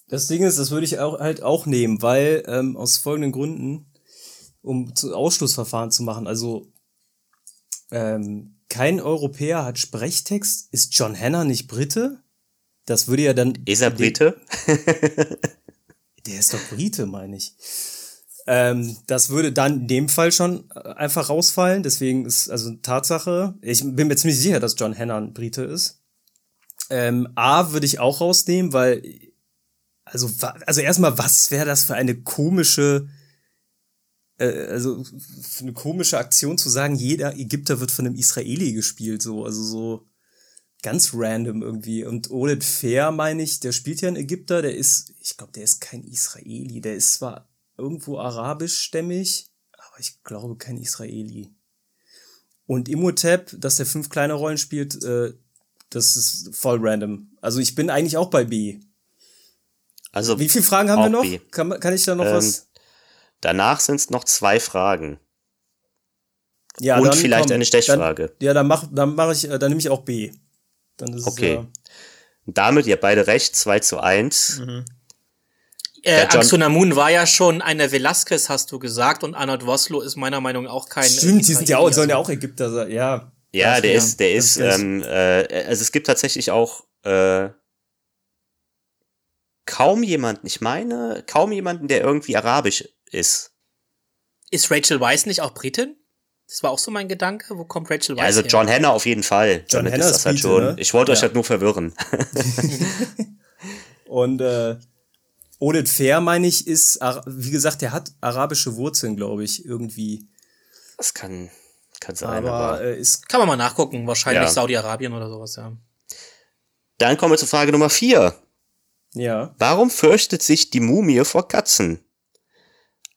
Das Ding ist, das würde ich auch halt auch nehmen, weil ähm, aus folgenden Gründen, um zu Ausschlussverfahren zu machen, also ähm, kein Europäer hat Sprechtext. Ist John Hanna nicht Brite? Das würde ja dann. Ist er Brite? Der ist doch Brite, meine ich. Ähm, das würde dann in dem Fall schon äh, einfach rausfallen. Deswegen ist also Tatsache. Ich bin mir ziemlich sicher, dass John Hanna ein Brite ist. Ähm, A würde ich auch rausnehmen, weil also also erstmal, was wäre das für eine komische äh, also für eine komische Aktion zu sagen, jeder Ägypter wird von einem Israeli gespielt, so also so ganz random irgendwie. Und Olet Fair, meine ich, der spielt ja einen Ägypter, der ist, ich glaube, der ist kein Israeli, der ist zwar irgendwo arabischstämmig, aber ich glaube kein Israeli. Und Imhotep, dass der fünf kleine Rollen spielt, äh, das ist voll random. Also ich bin eigentlich auch bei B. Also wie viele Fragen haben wir noch? Kann, kann ich da noch ähm, was? Danach sind es noch zwei Fragen. Ja, Und vielleicht komm, eine Stechfrage. Dann, ja, dann mach, dann mach ich, äh, dann nehme ich auch B. Dann ist okay. Es, äh, Damit ihr beide recht, 2 zu 1. Mhm. Äh, Axonamun war ja schon eine Velasquez, hast du gesagt, und Arnold Voslo ist meiner Meinung nach auch kein. Stimmt, die sind ja auch, sollen ja auch Ägypter sein, ja. Ja, der ist, der ist, ähm, äh, also es gibt tatsächlich auch äh, kaum jemanden, ich meine, kaum jemanden, der irgendwie arabisch ist. Ist Rachel Weisz nicht auch Britin? Das war auch so mein Gedanke. Wo kommt Rachel Weisz ja, Also John her? Hanna auf jeden Fall. John Hanna ist das halt schon. Ne? Ich wollte ja. euch halt nur verwirren. Und äh, Oded Fair, meine ich, ist, wie gesagt, der hat arabische Wurzeln, glaube ich, irgendwie. Das kann, kann sein. Aber, aber äh, ist, kann man mal nachgucken. Wahrscheinlich ja. Saudi-Arabien oder sowas, ja. Dann kommen wir zur Frage Nummer vier. Ja. Warum fürchtet sich die Mumie vor Katzen?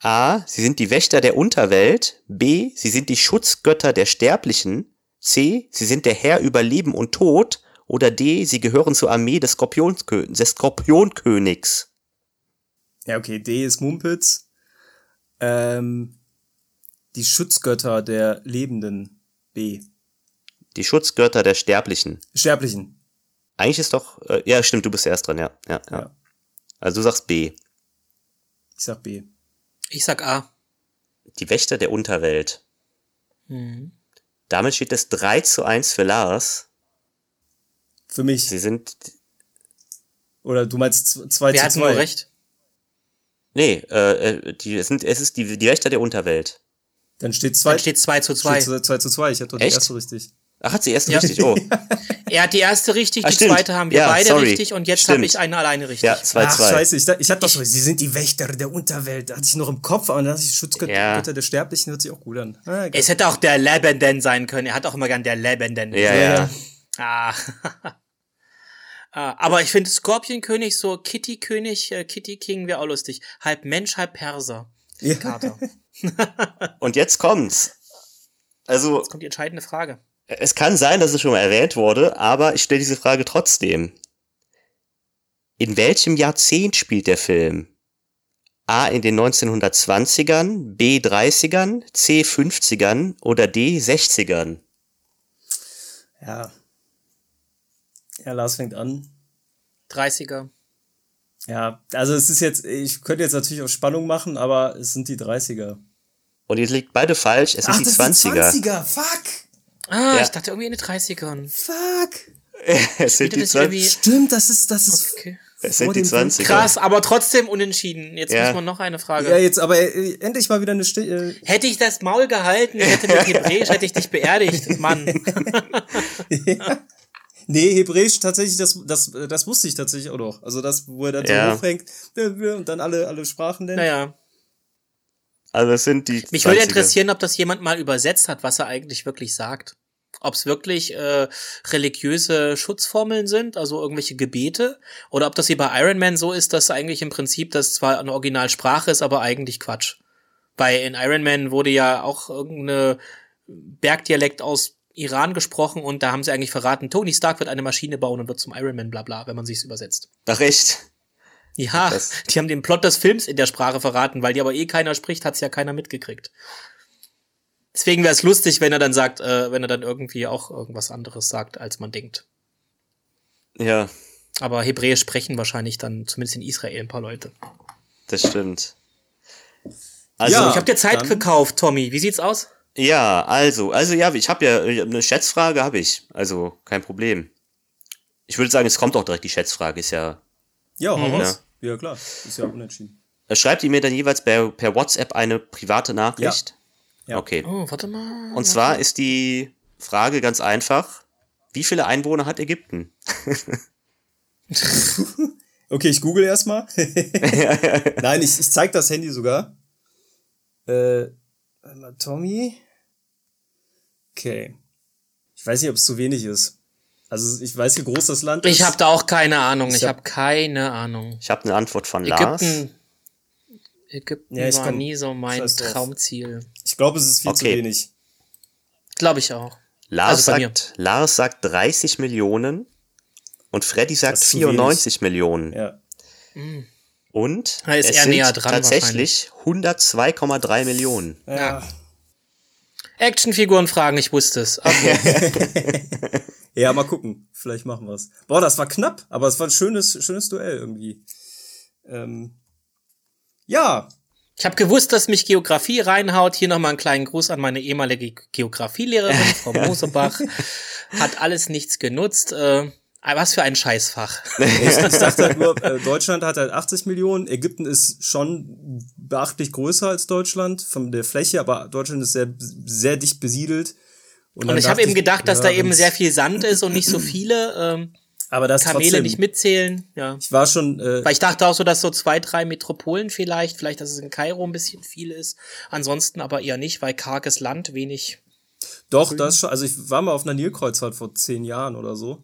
A. Sie sind die Wächter der Unterwelt. B. Sie sind die Schutzgötter der Sterblichen. C. Sie sind der Herr über Leben und Tod. Oder D. Sie gehören zur Armee des, Skorpionkö des Skorpionkönigs. Ja, okay, D ist Mumpitz. Ähm, die Schutzgötter der Lebenden. B. Die Schutzgötter der Sterblichen. Sterblichen. Eigentlich ist doch, äh, ja, stimmt, du bist erst dran, ja, ja, ja. ja. Also du sagst B. Ich sag B. Ich sag A. Die Wächter der Unterwelt. Mhm. Damit steht es 3 zu 1 für Lars. Für mich. Sie sind. Oder du meinst 2 zu 2? nur recht. Nee, äh, die sind, es ist die, die Wächter der Unterwelt. Dann steht 2 steht 2 zu 2. 2 zu 2, ich hatte doch die erste richtig. Ach, hat sie erste ja. richtig? Oh. er hat die erste richtig, ah, die stimmt. zweite haben wir ja, beide sorry. richtig und jetzt habe ich eine alleine richtig. Ja, zwei, Ach, zwei. scheiße, ich, ich hatte doch so, sie sind die Wächter der Unterwelt. Da hatte ich noch im Kopf, aber dann dachte ich, Schutzgötter ja. der Sterblichen hört sich auch gut an. Ah, es hätte auch der Lebenden sein können. Er hat auch immer gern der Lebenden. Ja, ja. Ah. ah. Aber ich finde Skorpionkönig, so Kitty-König, äh, Kitty-King wäre auch lustig. Halb Mensch, halb Perser. Ja. und jetzt kommt's. Also. Jetzt kommt die entscheidende Frage. Es kann sein, dass es schon mal erwähnt wurde, aber ich stelle diese Frage trotzdem. In welchem Jahrzehnt spielt der Film? A in den 1920ern, B 30ern, C 50ern oder D 60ern? Ja. Ja, Lars fängt an. 30er. Ja, also es ist jetzt, ich könnte jetzt natürlich auch Spannung machen, aber es sind die 30er. Und ihr liegt beide falsch, es Ach, sind die 20er. Die 20er, fuck! Ah, ja. ich dachte irgendwie in den 30ern. Fuck. es sind die 20 Stimmt, das ist, das ist. Okay. Es sind die dem 20 Krass, aber trotzdem unentschieden. Jetzt Ja. muss man noch eine Frage. Ja, jetzt aber äh, endlich mal wieder eine Sti äh, Hätte ich das Maul gehalten, ich hätte mit Hebräisch, hätte ich dich beerdigt, Mann. Nee, Hebräisch tatsächlich, das, das, das wusste ich tatsächlich auch noch. Also das, wo er dann Ja. so hochhängt und dann alle, alle Sprachen nennt. Naja. Also es sind die Mich würde 20er. interessieren, ob das jemand mal übersetzt hat, was er eigentlich wirklich sagt. Ob es wirklich äh, religiöse Schutzformeln sind, also irgendwelche Gebete, oder ob das wie bei Iron Man so ist, dass eigentlich im Prinzip das zwar eine Originalsprache ist, aber eigentlich Quatsch. Weil in Iron Man wurde ja auch irgendeine Bergdialekt aus Iran gesprochen und da haben sie eigentlich verraten, Tony Stark wird eine Maschine bauen und wird zum Iron Man, bla bla, wenn man sich's übersetzt. Ach echt? Ja, Das- die haben den Plot des Films in der Sprache verraten, weil die aber eh keiner spricht, hat's ja keiner mitgekriegt. Deswegen wäre es lustig, wenn er dann sagt, äh, wenn er dann irgendwie auch irgendwas anderes sagt, als man denkt. Ja, Aber Hebräisch sprechen wahrscheinlich dann zumindest in Israel ein paar Leute. das stimmt. Also, Ja. ich habe dir Zeit dann- gekauft, Tommy. Wie sieht's aus? Ja, also, also ja, ich habe ja eine Schätzfrage habe ich, also kein Problem. Ich würde sagen, es kommt auch direkt die Schätzfrage, ist ja. Ja, hau Mhm. raus. Ja, klar. Ist ja unentschieden. Äh, Schreibt ihr mir dann jeweils per, per WhatsApp eine private Nachricht? Ja. Okay. Oh, warte mal. Und zwar ist die Frage ganz einfach: Wie viele Einwohner hat Ägypten? Okay, ich google erstmal. Nein, ich, ich zeig das Handy sogar. Äh, warte mal, Tommy. Okay. Ich weiß nicht, ob es zu wenig ist. Also ich weiß, wie groß das Land ist. Ich habe da auch keine Ahnung. Ich, Ich hab- habe keine Ahnung. Ich habe eine Antwort von Lars. Ägypten. Ägypten Ja, ich war kann- nie so mein. Traumziel. Ich glaube, es ist viel zu Okay. wenig. Glaube ich auch. Lars, Also sagt, Lars sagt 30 Millionen und Freddy sagt Das ist zu 94 Millionen. Ja. Und Da ist es er sind näher dran tatsächlich 102,3 Millionen. Ja. Actionfiguren fragen, ich wusste es. Okay. ja, mal gucken. Vielleicht machen wir's. Boah, das war knapp, aber es war ein schönes, schönes Duell irgendwie. Ähm, ja, Ich habe gewusst, dass mich Geografie reinhaut. Hier nochmal einen kleinen Gruß an meine ehemalige Geografielehrerin, Frau Mosebach. Hat alles nichts genutzt. Äh, was für ein Scheißfach. ich, dachte halt nur, äh, Deutschland hat halt 80 Millionen, Ägypten ist schon beachtlich größer als Deutschland von der Fläche, aber Deutschland ist sehr, sehr dicht besiedelt. Und dann ich habe eben gedacht, dass ja, da eben sehr viel Sand ist und nicht so viele ähm, aber das Kamele trotzdem, nicht mitzählen. Ja. Ich war schon, äh, Weil ich dachte auch so, dass so zwei, drei Metropolen vielleicht, vielleicht, dass es in Kairo ein bisschen viel ist. Ansonsten aber eher nicht, weil karges Land, wenig. doch, das schon, also ich war mal auf einer Nilkreuzfahrt vor zehn Jahren oder so.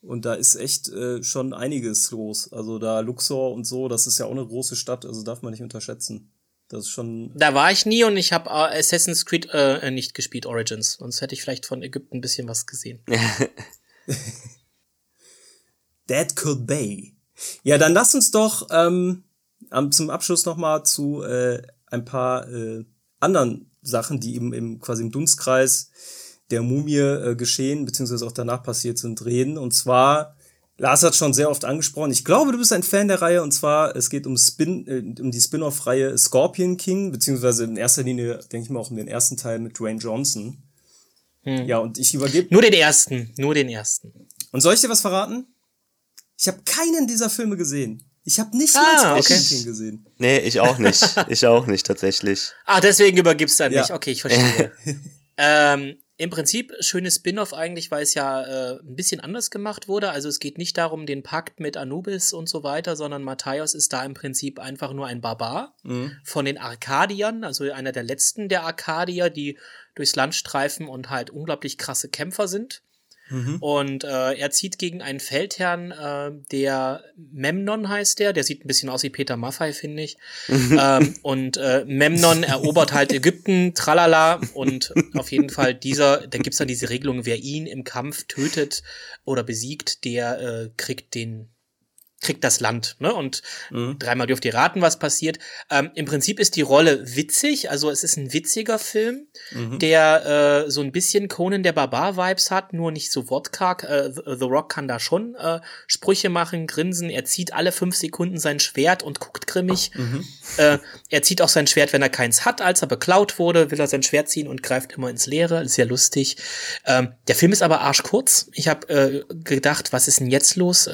Und da ist echt äh, schon einiges los. Also da Luxor und so, das ist ja auch eine große Stadt, also darf man nicht unterschätzen. Das ist schon. Da war ich nie und ich habe äh, Assassin's Creed äh, nicht gespielt, Origins. Sonst hätte ich vielleicht von Ägypten ein bisschen was gesehen. That could be. Ja, dann lass uns doch ähm, am, zum Abschluss noch mal zu äh, ein paar äh, anderen Sachen, die eben im quasi im Dunstkreis der Mumie äh, geschehen beziehungsweise auch danach passiert sind, reden. Und zwar Lars hat schon sehr oft angesprochen. Ich glaube, du bist ein Fan der Reihe und zwar es geht um Spin äh, um die Spin-off-Reihe Scorpion King beziehungsweise in erster Linie denke ich mal auch um den ersten Teil mit Dwayne Johnson. Ja, und ich übergebe Nur den ersten, nur den ersten. und soll ich dir was verraten? Ich habe keinen dieser Filme gesehen. Ich habe nicht Ah, mal Scorpion okay. King gesehen. Nee, ich auch nicht. Ich auch nicht, tatsächlich. Ah, deswegen übergibst du an Ja. mich. Okay, ich verstehe. ähm, Im Prinzip schönes Spin-off eigentlich, weil es ja äh, ein bisschen anders gemacht wurde. Also es geht nicht darum, den Pakt mit Anubis und so weiter, sondern Matthäus ist da im Prinzip einfach nur ein Barbar von den Arkadiern, also einer der letzten der Arkadier, die durchs Land streifen und halt unglaublich krasse Kämpfer sind. Und äh, er zieht gegen einen Feldherrn, äh, der Memnon heißt der, der sieht ein bisschen aus wie Peter Maffei, finde ich. ähm, und äh, Memnon erobert halt Ägypten, tralala, und auf jeden Fall dieser, da gibt's dann diese Regelung, wer ihn im Kampf tötet oder besiegt, der äh, kriegt den kriegt das Land, ne? Und dreimal dürft ihr raten, was passiert. Ähm, Im Prinzip ist die Rolle witzig, also es ist ein witziger Film, der äh, so ein bisschen Conan der Barbar-Vibes hat, nur nicht so wortkarg. Äh, The Rock kann da schon äh, Sprüche machen, grinsen. Er zieht alle fünf Sekunden sein Schwert und guckt grimmig. Äh, er zieht auch sein Schwert, wenn er keins hat. Als er beklaut wurde, will er sein Schwert ziehen und greift immer ins Leere. Ist ja lustig. Ähm, der Film ist aber arschkurz. Ich habe äh, gedacht, was ist denn jetzt los?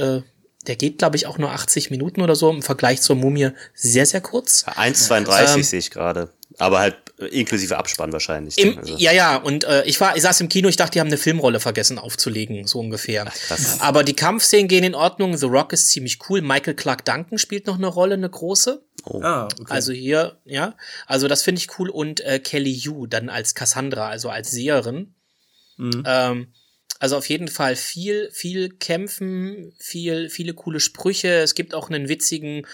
Der geht, glaube ich, auch nur 80 Minuten oder so im Vergleich zur Mumie sehr, sehr kurz. 1,32 ähm, sehe ich gerade. Aber halt äh, inklusive Abspann wahrscheinlich. Im, also. Ja, ja, und äh, ich war, ich saß im Kino, ich dachte, die haben eine Filmrolle vergessen aufzulegen, so ungefähr. Ach, krass. Aber die Kampfszenen gehen in Ordnung, The Rock ist ziemlich cool, Michael Clark Duncan spielt noch eine Rolle, eine große. Oh. Ah, okay. Also hier, ja, also das finde ich cool und äh, Kelly Yu dann als Cassandra, also als Seherin. Mhm. Ähm, also auf jeden Fall viel, viel Kämpfen, viel, viele coole Sprüche. Es gibt auch einen witzigen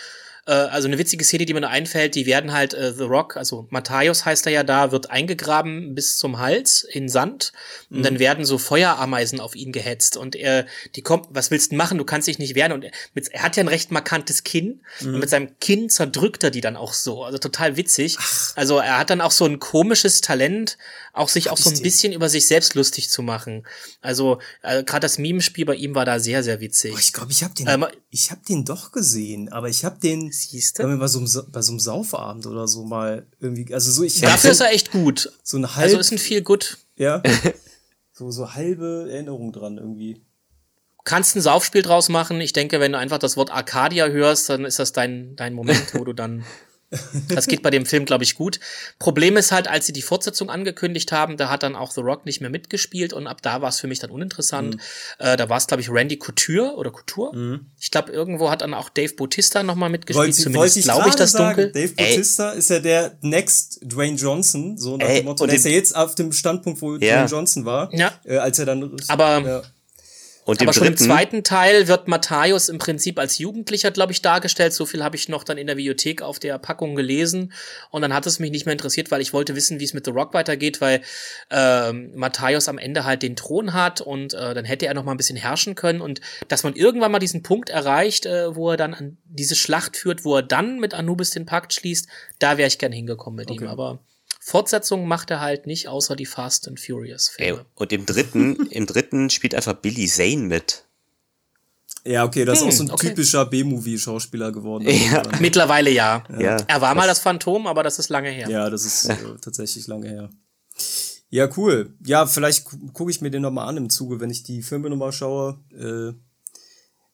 äh, also eine witzige Szene, die mir nur einfällt, die werden halt äh, The Rock, also Matthäus heißt er ja da, wird eingegraben bis zum Hals in Sand und mhm. dann werden so Feuerameisen auf ihn gehetzt und er, die kommt, was willst du machen? Du kannst dich nicht wehren und er, mit, er hat ja ein recht markantes Kinn mhm. und mit seinem Kinn zerdrückt er die dann auch so, also total witzig. Ach. Also er hat dann auch so ein komisches Talent, auch sich Hab auch so ein bisschen über sich selbst lustig zu machen. Also äh, gerade das Mimespiel bei ihm war da sehr sehr witzig. Oh, ich glaube, ich habe den ähm, ich habe den doch gesehen, aber ich habe den siehste bei so einem bei so einem Saufabend oder so mal irgendwie also so ich Dafür ist er echt gut. So ein halb Also ist ein viel gut. Ja. so so halbe Erinnerung dran irgendwie kannst ein Saufspiel draus machen. Ich denke, wenn du einfach das Wort Arcadia hörst, dann ist das dein, dein Moment, wo du dann das geht bei dem Film, glaube ich, gut. Problem ist halt, als sie die Fortsetzung angekündigt haben, da hat dann auch The Rock nicht mehr mitgespielt und ab da war es für mich dann uninteressant. Mhm. Äh, da war es, glaube ich, Randy Couture oder Couture. Mhm. Ich glaube, irgendwo hat dann auch Dave Bautista nochmal mitgespielt. Wollte, Zumindest glaube ich das sagen, dunkel. Dave Bautista Ey. ist ja der Next Dwayne Johnson, so nach Ey, dem Motto. Der ist ja jetzt auf dem Standpunkt, wo ja. Dwayne Johnson war, ja. äh, als er dann. Aber ja. Und Aber schon im zweiten Teil wird Matthäus im Prinzip als Jugendlicher, glaube ich, dargestellt. So viel habe ich noch dann in der Bibliothek auf der Packung gelesen. Und dann hat es mich nicht mehr interessiert, weil ich wollte wissen, wie es mit The Rock weitergeht, weil äh, Matthäus am Ende halt den Thron hat und äh, dann hätte er noch mal ein bisschen herrschen können. Und dass man irgendwann mal diesen Punkt erreicht, äh, wo er dann an diese Schlacht führt, wo er dann mit Anubis den Pakt schließt, da wäre ich gern hingekommen mit okay. ihm. Aber Fortsetzungen macht er halt nicht, außer die Fast and Furious Filme. Ey, und im dritten, im dritten spielt einfach Billy Zane mit. Ja, okay, das hm, ist auch so ein okay. typischer B-Movie-Schauspieler geworden. Ja. Mittlerweile ja. ja. Er war mal das Phantom, aber das ist lange her. Ja, das ist äh, tatsächlich lange her. Ja, cool. Ja, vielleicht gucke ich mir den nochmal an im Zuge, wenn ich die Filme nochmal schaue. Äh,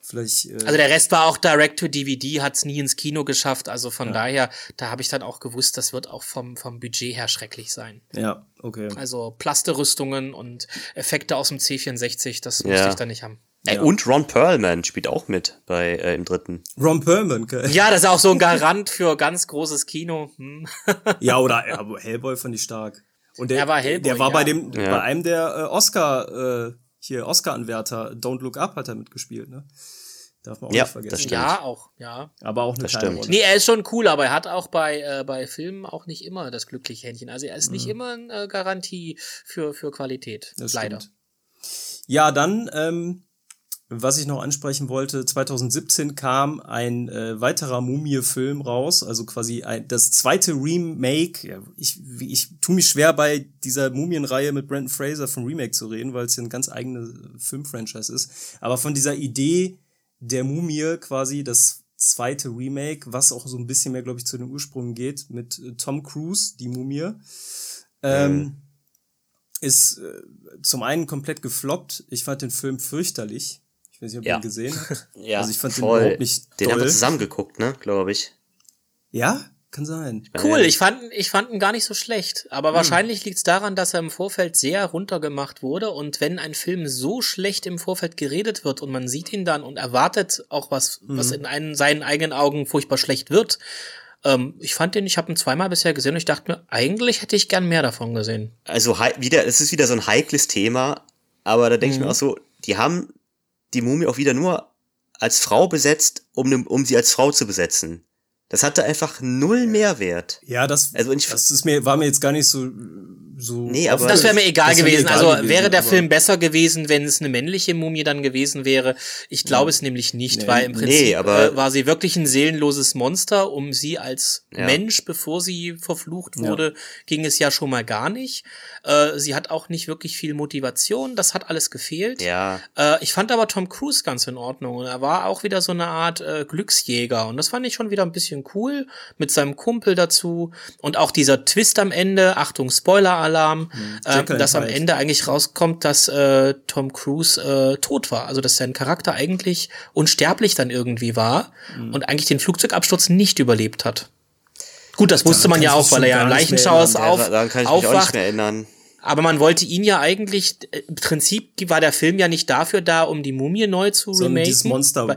Vielleicht, äh also der Rest war auch Direct to DVD, hat's nie ins Kino geschafft. Also von ja. daher, da habe ich dann auch gewusst, das wird auch vom, vom Budget her schrecklich sein. Ja, okay. Also Plasterrüstungen und Effekte aus dem C64, das ja. musste ich da nicht haben. Ey, ja. Und Ron Perlman spielt auch mit bei äh, im dritten. Ron Perlman, okay. Ja, das ist auch so ein Garant für ganz großes Kino. Hm. ja, oder ja, Hellboy fand ich stark. Und der, er war Hellboy, der war bei dem, bei einem der äh, Oscar, äh, hier Oscar-Anwärter, Don't Look Up hat er mitgespielt, ne? Darf man auch ja, nicht vergessen. Das stimmt. Ja, auch, ja. Aber auch eine das kleine stimmt. Nee, er ist schon cool, aber er hat auch bei, äh, bei Filmen auch nicht immer das glückliche Händchen. Also er ist mhm. nicht immer eine äh, Garantie für, für Qualität. Das leider. Stimmt. Ja, dann, ähm, was ich noch ansprechen wollte, 2017 kam ein äh, weiterer Mumie-Film raus, also quasi ein, das zweite Remake. Ja, ich, ich tue mich schwer bei dieser Mumienreihe mit Brandon Fraser vom Remake zu reden, weil es ja ein ganz eigene Filmfranchise ist. Aber von dieser Idee, der Mumie quasi das zweite Remake, was auch so ein bisschen mehr, glaube ich, zu den Ursprüngen geht, mit äh, Tom Cruise, die Mumie. Ähm, mhm. Ist äh, zum einen komplett gefloppt. Ich fand den Film fürchterlich. Ich weiß nicht, ob ihr ihn gesehen habt. ja, also ich fand voll. den überhaupt nicht Den haben wir zusammen geguckt, ne, glaube ich. Ja? Kann sein. Cool, ich fand, ich fand ihn gar nicht so schlecht. Aber hm. wahrscheinlich liegt es daran, dass er im Vorfeld sehr runtergemacht wurde. Und wenn ein Film so schlecht im Vorfeld geredet wird und man sieht ihn dann und erwartet auch was, hm. was in einen, seinen eigenen Augen furchtbar schlecht wird, ähm, ich fand den, ich habe ihn zweimal bisher gesehen und ich dachte mir, eigentlich hätte ich gern mehr davon gesehen. Also wieder, es ist wieder so ein heikles Thema, aber da denke mhm. ich mir mhm. auch so, die haben die Mumie auch wieder nur als Frau besetzt, um, um sie als Frau zu besetzen. Das hatte einfach null Mehrwert. Ja, das, also ich, das ist mir, war mir jetzt gar nicht so, so. Nee, aber das wäre mir egal gewesen. Mir egal also gewesen, wäre der Film besser gewesen, wenn es eine männliche Mumie dann gewesen wäre. Ich glaube ja. es nämlich nicht, nee, weil im Prinzip nee, aber, äh, war sie wirklich ein seelenloses Monster. Um sie als ja. Mensch, bevor sie verflucht wurde, ja. ging es ja schon mal gar nicht. Äh, sie hat auch nicht wirklich viel Motivation. Das hat alles gefehlt. Ja. Äh, ich fand aber Tom Cruise ganz in Ordnung und er war auch wieder so eine Art äh, Glücksjäger und das fand ich schon wieder ein bisschen bisschen cool mit seinem Kumpel dazu und auch dieser Twist am Ende, Achtung Spoiler-Alarm, mhm. äh, dass am Ende eigentlich rauskommt, dass äh, Tom Cruise äh, tot war, also dass sein Charakter eigentlich unsterblich dann irgendwie war mhm. und eigentlich den Flugzeugabsturz nicht überlebt hat. Gut, das wusste man ja auch, weil er ja im Leichenschauers auf, ja, daran kann ich aufwacht. Mich auch nicht mehr erinnern. Aber man wollte ihn ja eigentlich, im Prinzip war der Film ja nicht dafür da, um die Mumie neu zu so remaken. Dieses Monster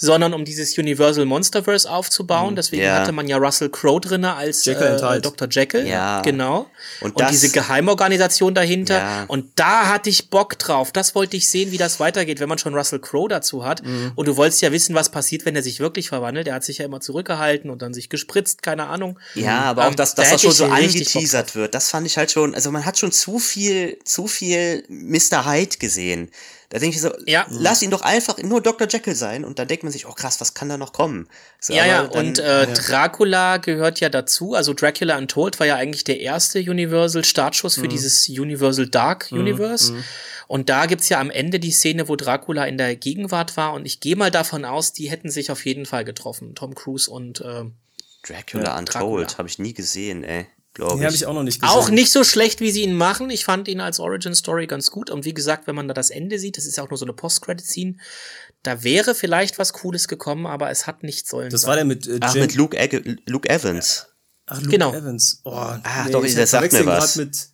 sondern um dieses Universal Monsterverse aufzubauen. Mhm. Deswegen ja. hatte man ja Russell Crowe drinne als Jekyll äh, Dr. Jekyll. Ja. Genau. Und, und diese Geheimorganisation dahinter. Ja. Und da hatte ich Bock drauf. Das wollte ich sehen, wie das weitergeht, wenn man schon Russell Crowe dazu hat. Mhm. Und du wolltest ja wissen, was passiert, wenn er sich wirklich verwandelt. Er hat sich ja immer zurückgehalten und dann sich gespritzt, keine Ahnung. Ja, aber ähm, auch, dass, dass da das schon so angeteasert wird. Das fand ich halt schon, also man hat schon zu viel, zu viel Mr. Hyde gesehen. Da denke ich so, ja. lass ihn doch einfach nur Dr. Jekyll sein und dann denkt man sich, oh krass, was kann da noch kommen? So, ja, ja, dann, und äh, ja. Dracula gehört ja dazu. Also Dracula Untold war ja eigentlich der erste Universal-Startschuss für mhm. dieses Universal Dark mhm, Universe. Mhm. Und da gibt's ja am Ende die Szene, wo Dracula in der Gegenwart war. Und ich gehe mal davon aus, die hätten sich auf jeden Fall getroffen. Tom Cruise und äh, Dracula Untold habe ich nie gesehen, ey glaube ich. habe ich auch noch nicht gesehen. Auch nicht so schlecht, wie sie ihn machen. Ich fand ihn als Origin Story ganz gut. Und wie gesagt, wenn man da das Ende sieht, das ist ja auch nur so eine Post-Credit-Scene, da wäre vielleicht was Cooles gekommen, aber es hat nicht sollen. Das sein. war der mit äh, Ach, mit Luke, Ag Luke Evans. Ach, Luke genau. Evans. Oh, Ach, nee, doch, das sagt mir was. Mit,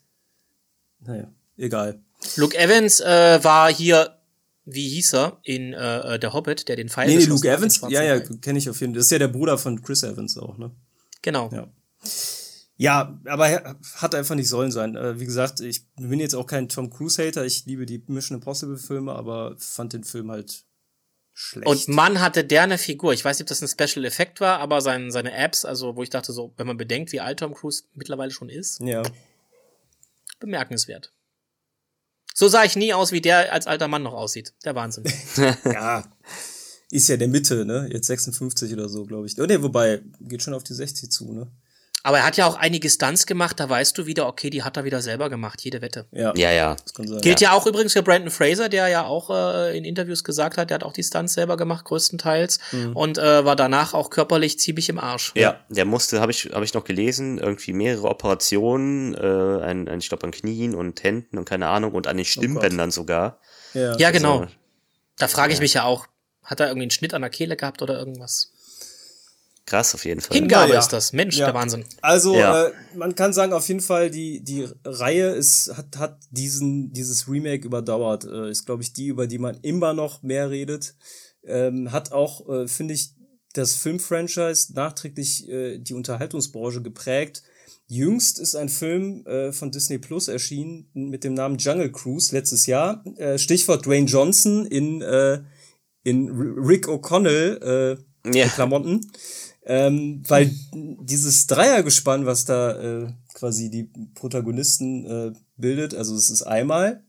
naja, egal. Luke Evans äh, war hier, wie hieß er, in äh, äh Der Hobbit, der den Pfeil Nee, nee Luke Evans, ja, ja, kenne ich auf jeden Fall. Das ist ja der Bruder von Chris Evans auch, ne? Genau. Ja. Ja, aber hat einfach nicht sollen sein. Äh, wie gesagt, ich bin jetzt auch kein Tom Cruise-Hater. Ich liebe die Mission Impossible-Filme, aber fand den Film halt schlecht. Und Mann hatte der eine Figur. Ich weiß nicht, ob das ein Special Effekt war, aber sein, seine Apps, also wo ich dachte, so, wenn man bedenkt, wie alt Tom Cruise mittlerweile schon ist, ja. bemerkenswert. So sah ich nie aus, wie der als alter Mann noch aussieht. Der Wahnsinn. ja. Ist ja der Mitte, ne? Jetzt 56 oder so, glaube ich. Oh, ne, wobei, geht schon auf die 60 zu, ne? Aber er hat ja auch einige Stunts gemacht, da weißt du wieder, okay, die hat er wieder selber gemacht, jede Wette. Ja, ja. ja. Gilt ja. ja. auch übrigens für Brandon Fraser, der ja auch äh, in Interviews gesagt hat, der hat auch die Stunts selber gemacht, größtenteils. Mhm. Und äh, war danach auch körperlich ziemlich im Arsch. Ja, ja. der musste, habe ich, hab ich noch gelesen, irgendwie mehrere Operationen, äh, ein, ein, ich glaube an Knien und Händen und keine Ahnung, und an den Stimmbändern oh sogar. Ja, ja genau. Also, da frage ich mich ja auch, hat er irgendwie einen Schnitt an der Kehle gehabt oder irgendwas? Krass, auf jeden Fall. Hingabe ja. ist das. Mensch, ja. der Wahnsinn. Also, ja. äh, man kann sagen, auf jeden Fall, die, die Reihe ist, hat, hat diesen, dieses Remake überdauert. Äh, ist, glaube ich, die, über die man immer noch mehr redet. Ähm, hat auch, äh, finde ich, das Filmfranchise nachträglich äh, die Unterhaltungsbranche geprägt. Jüngst ist ein Film äh, von Disney Plus erschienen mit dem Namen Jungle Cruise letztes Jahr. Äh, Stichwort Dwayne Johnson in, äh, in Rick O'Connell äh, ja. Klamotten. Ähm, weil dieses Dreiergespann, was da äh, quasi die Protagonisten äh, bildet, also es ist einmal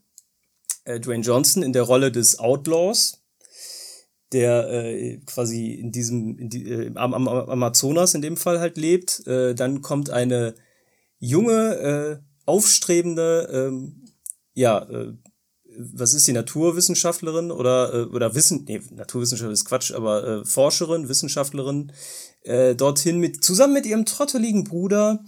äh, Dwayne Johnson in der Rolle des Outlaws, der äh, quasi in diesem in die, äh, am, am Amazonas in dem Fall halt lebt. Äh, dann kommt eine junge, äh, aufstrebende, ähm, ja, äh, was ist die Naturwissenschaftlerin oder äh, oder Wissen nee, Naturwissenschaftlerin ist Quatsch, aber äh, Forscherin, Wissenschaftlerin äh, dorthin mit zusammen mit ihrem trotteligen Bruder.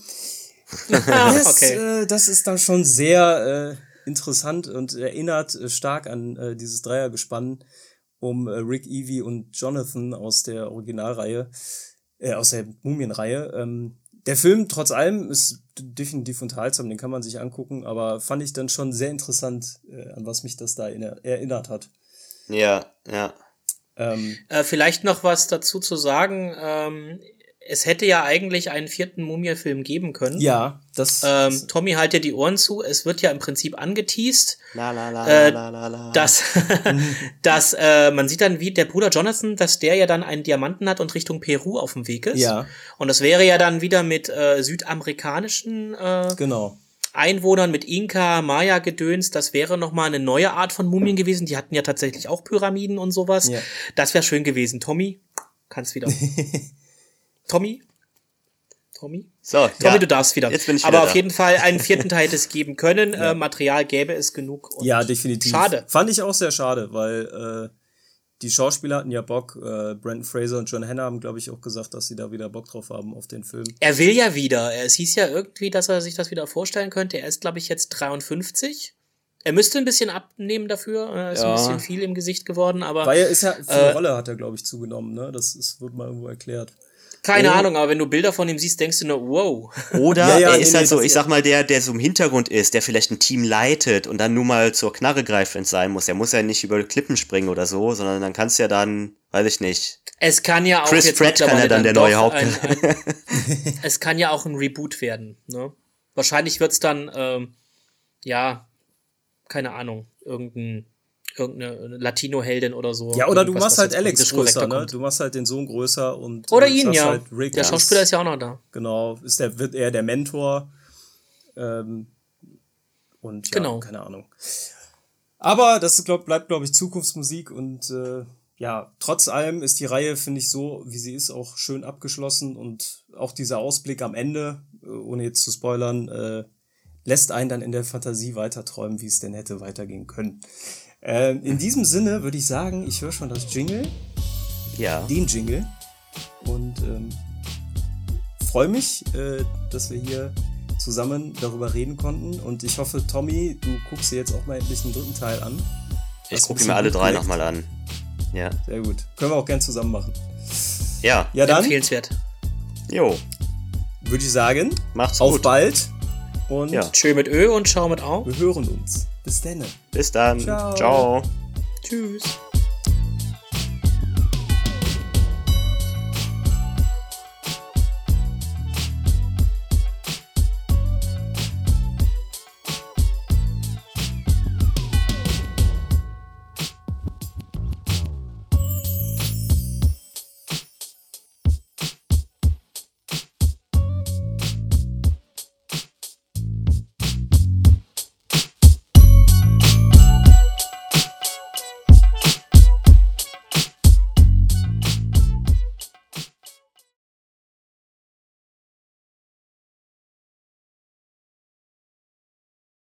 das, okay. äh, das ist dann schon sehr äh, interessant und erinnert äh, stark an äh, dieses Dreiergespann um äh, Rick, Evie und Jonathan aus der Originalreihe, äh, aus der Mumienreihe. Ähm, der Film, trotz allem, ist definitiv unterhaltsam, den kann man sich angucken, aber fand ich dann schon sehr interessant, äh, an was mich das da erinnert hat. Ja, ja. Ähm, äh, vielleicht noch was dazu zu sagen. Ähm, es hätte ja eigentlich einen vierten Mumie-Film geben können. Ja, das. Ähm, Tommy, halt dir die Ohren zu. Es wird ja im Prinzip angeteased. La, la, la, äh, la, la, la. Dass, dass äh, man sieht dann, wie der Bruder Jonathan, dass der ja dann einen Diamanten hat und Richtung Peru auf dem Weg ist. Ja. Und das wäre ja dann wieder mit äh, südamerikanischen äh, genau. Einwohnern mit Inka, Maya-Gedöns, das wäre nochmal eine neue Art von Mumien gewesen. Die hatten ja tatsächlich auch Pyramiden und sowas. Ja. Das wäre schön gewesen. Tommy, kannst wieder. Tommy? Tommy? So, Tommy, ja. du darfst wieder. Jetzt bin ich wieder Aber auf da. jeden Fall einen vierten Teil hätte es geben können. Ja. Äh, Material gäbe es genug. ja, definitiv. Schade. Fand ich auch sehr schade, weil äh, die Schauspieler hatten ja Bock. Äh, Brandon Fraser und John Hanna haben, glaube ich, auch gesagt, dass sie da wieder Bock drauf haben auf den Film. Er will ja wieder. Es hieß ja irgendwie, dass er sich das wieder vorstellen könnte. Er ist, glaube ich, jetzt 53. Er müsste ein bisschen abnehmen dafür. Er ist ja. ein bisschen viel im Gesicht geworden, aber. Weil er ist ja, für eine äh, Rolle hat er, glaube ich, zugenommen, ne? Das ist, wird mal irgendwo erklärt. Keine oh. Ahnung, aber wenn du Bilder von ihm siehst, denkst du nur, wow. Oder ja, ja, er ist halt so, ich sag mal, der, der so im Hintergrund ist, der vielleicht ein Team leitet und dann nur mal zur Knarre greift, wenn es sein muss. Er muss ja nicht über Klippen springen oder so, sondern dann kannst du ja dann, weiß ich nicht. Es kann ja auch. Chris Pratt kann ja dann, dann der neue Haupt. Ein, ein, es kann ja auch ein Reboot werden. Ne? Wahrscheinlich wird's dann, ähm, ja, keine Ahnung, irgendein irgendeine Latino-Heldin oder so. Ja, oder du machst halt Alex größer, ne? Du machst halt den Sohn größer und. Oder ihn, ja. Halt der Schauspieler ist ja auch noch da. Genau, ist der, wird er der Mentor. Ähm, und ja, genau. keine Ahnung. Aber das glaub, bleibt, glaube ich, Zukunftsmusik und äh, ja, trotz allem ist die Reihe, finde ich, so, wie sie ist, auch schön abgeschlossen und auch dieser Ausblick am Ende, äh, ohne jetzt zu spoilern, äh, lässt einen dann in der Fantasie weiter träumen, wie es denn hätte weitergehen können. Äh, in diesem Sinne würde ich sagen, ich höre schon das Jingle. Ja. Den Jingle. Und ähm, freue mich, äh, dass wir hier zusammen darüber reden konnten. Und ich hoffe, Tommy, du guckst dir jetzt auch mal endlich den dritten Teil an. Ich gucke mir alle drei nochmal an. Ja. Sehr gut. Können wir auch gern zusammen machen. Ja. Ja, dann. Empfehlenswert. Jo. Würde ich sagen. Macht's auf gut. Auf bald. Und ja. Tschö mit Ö und schau mit Au. Wir hören uns. Bis dann. Bis dann. Ciao. Ciao. Tschüss.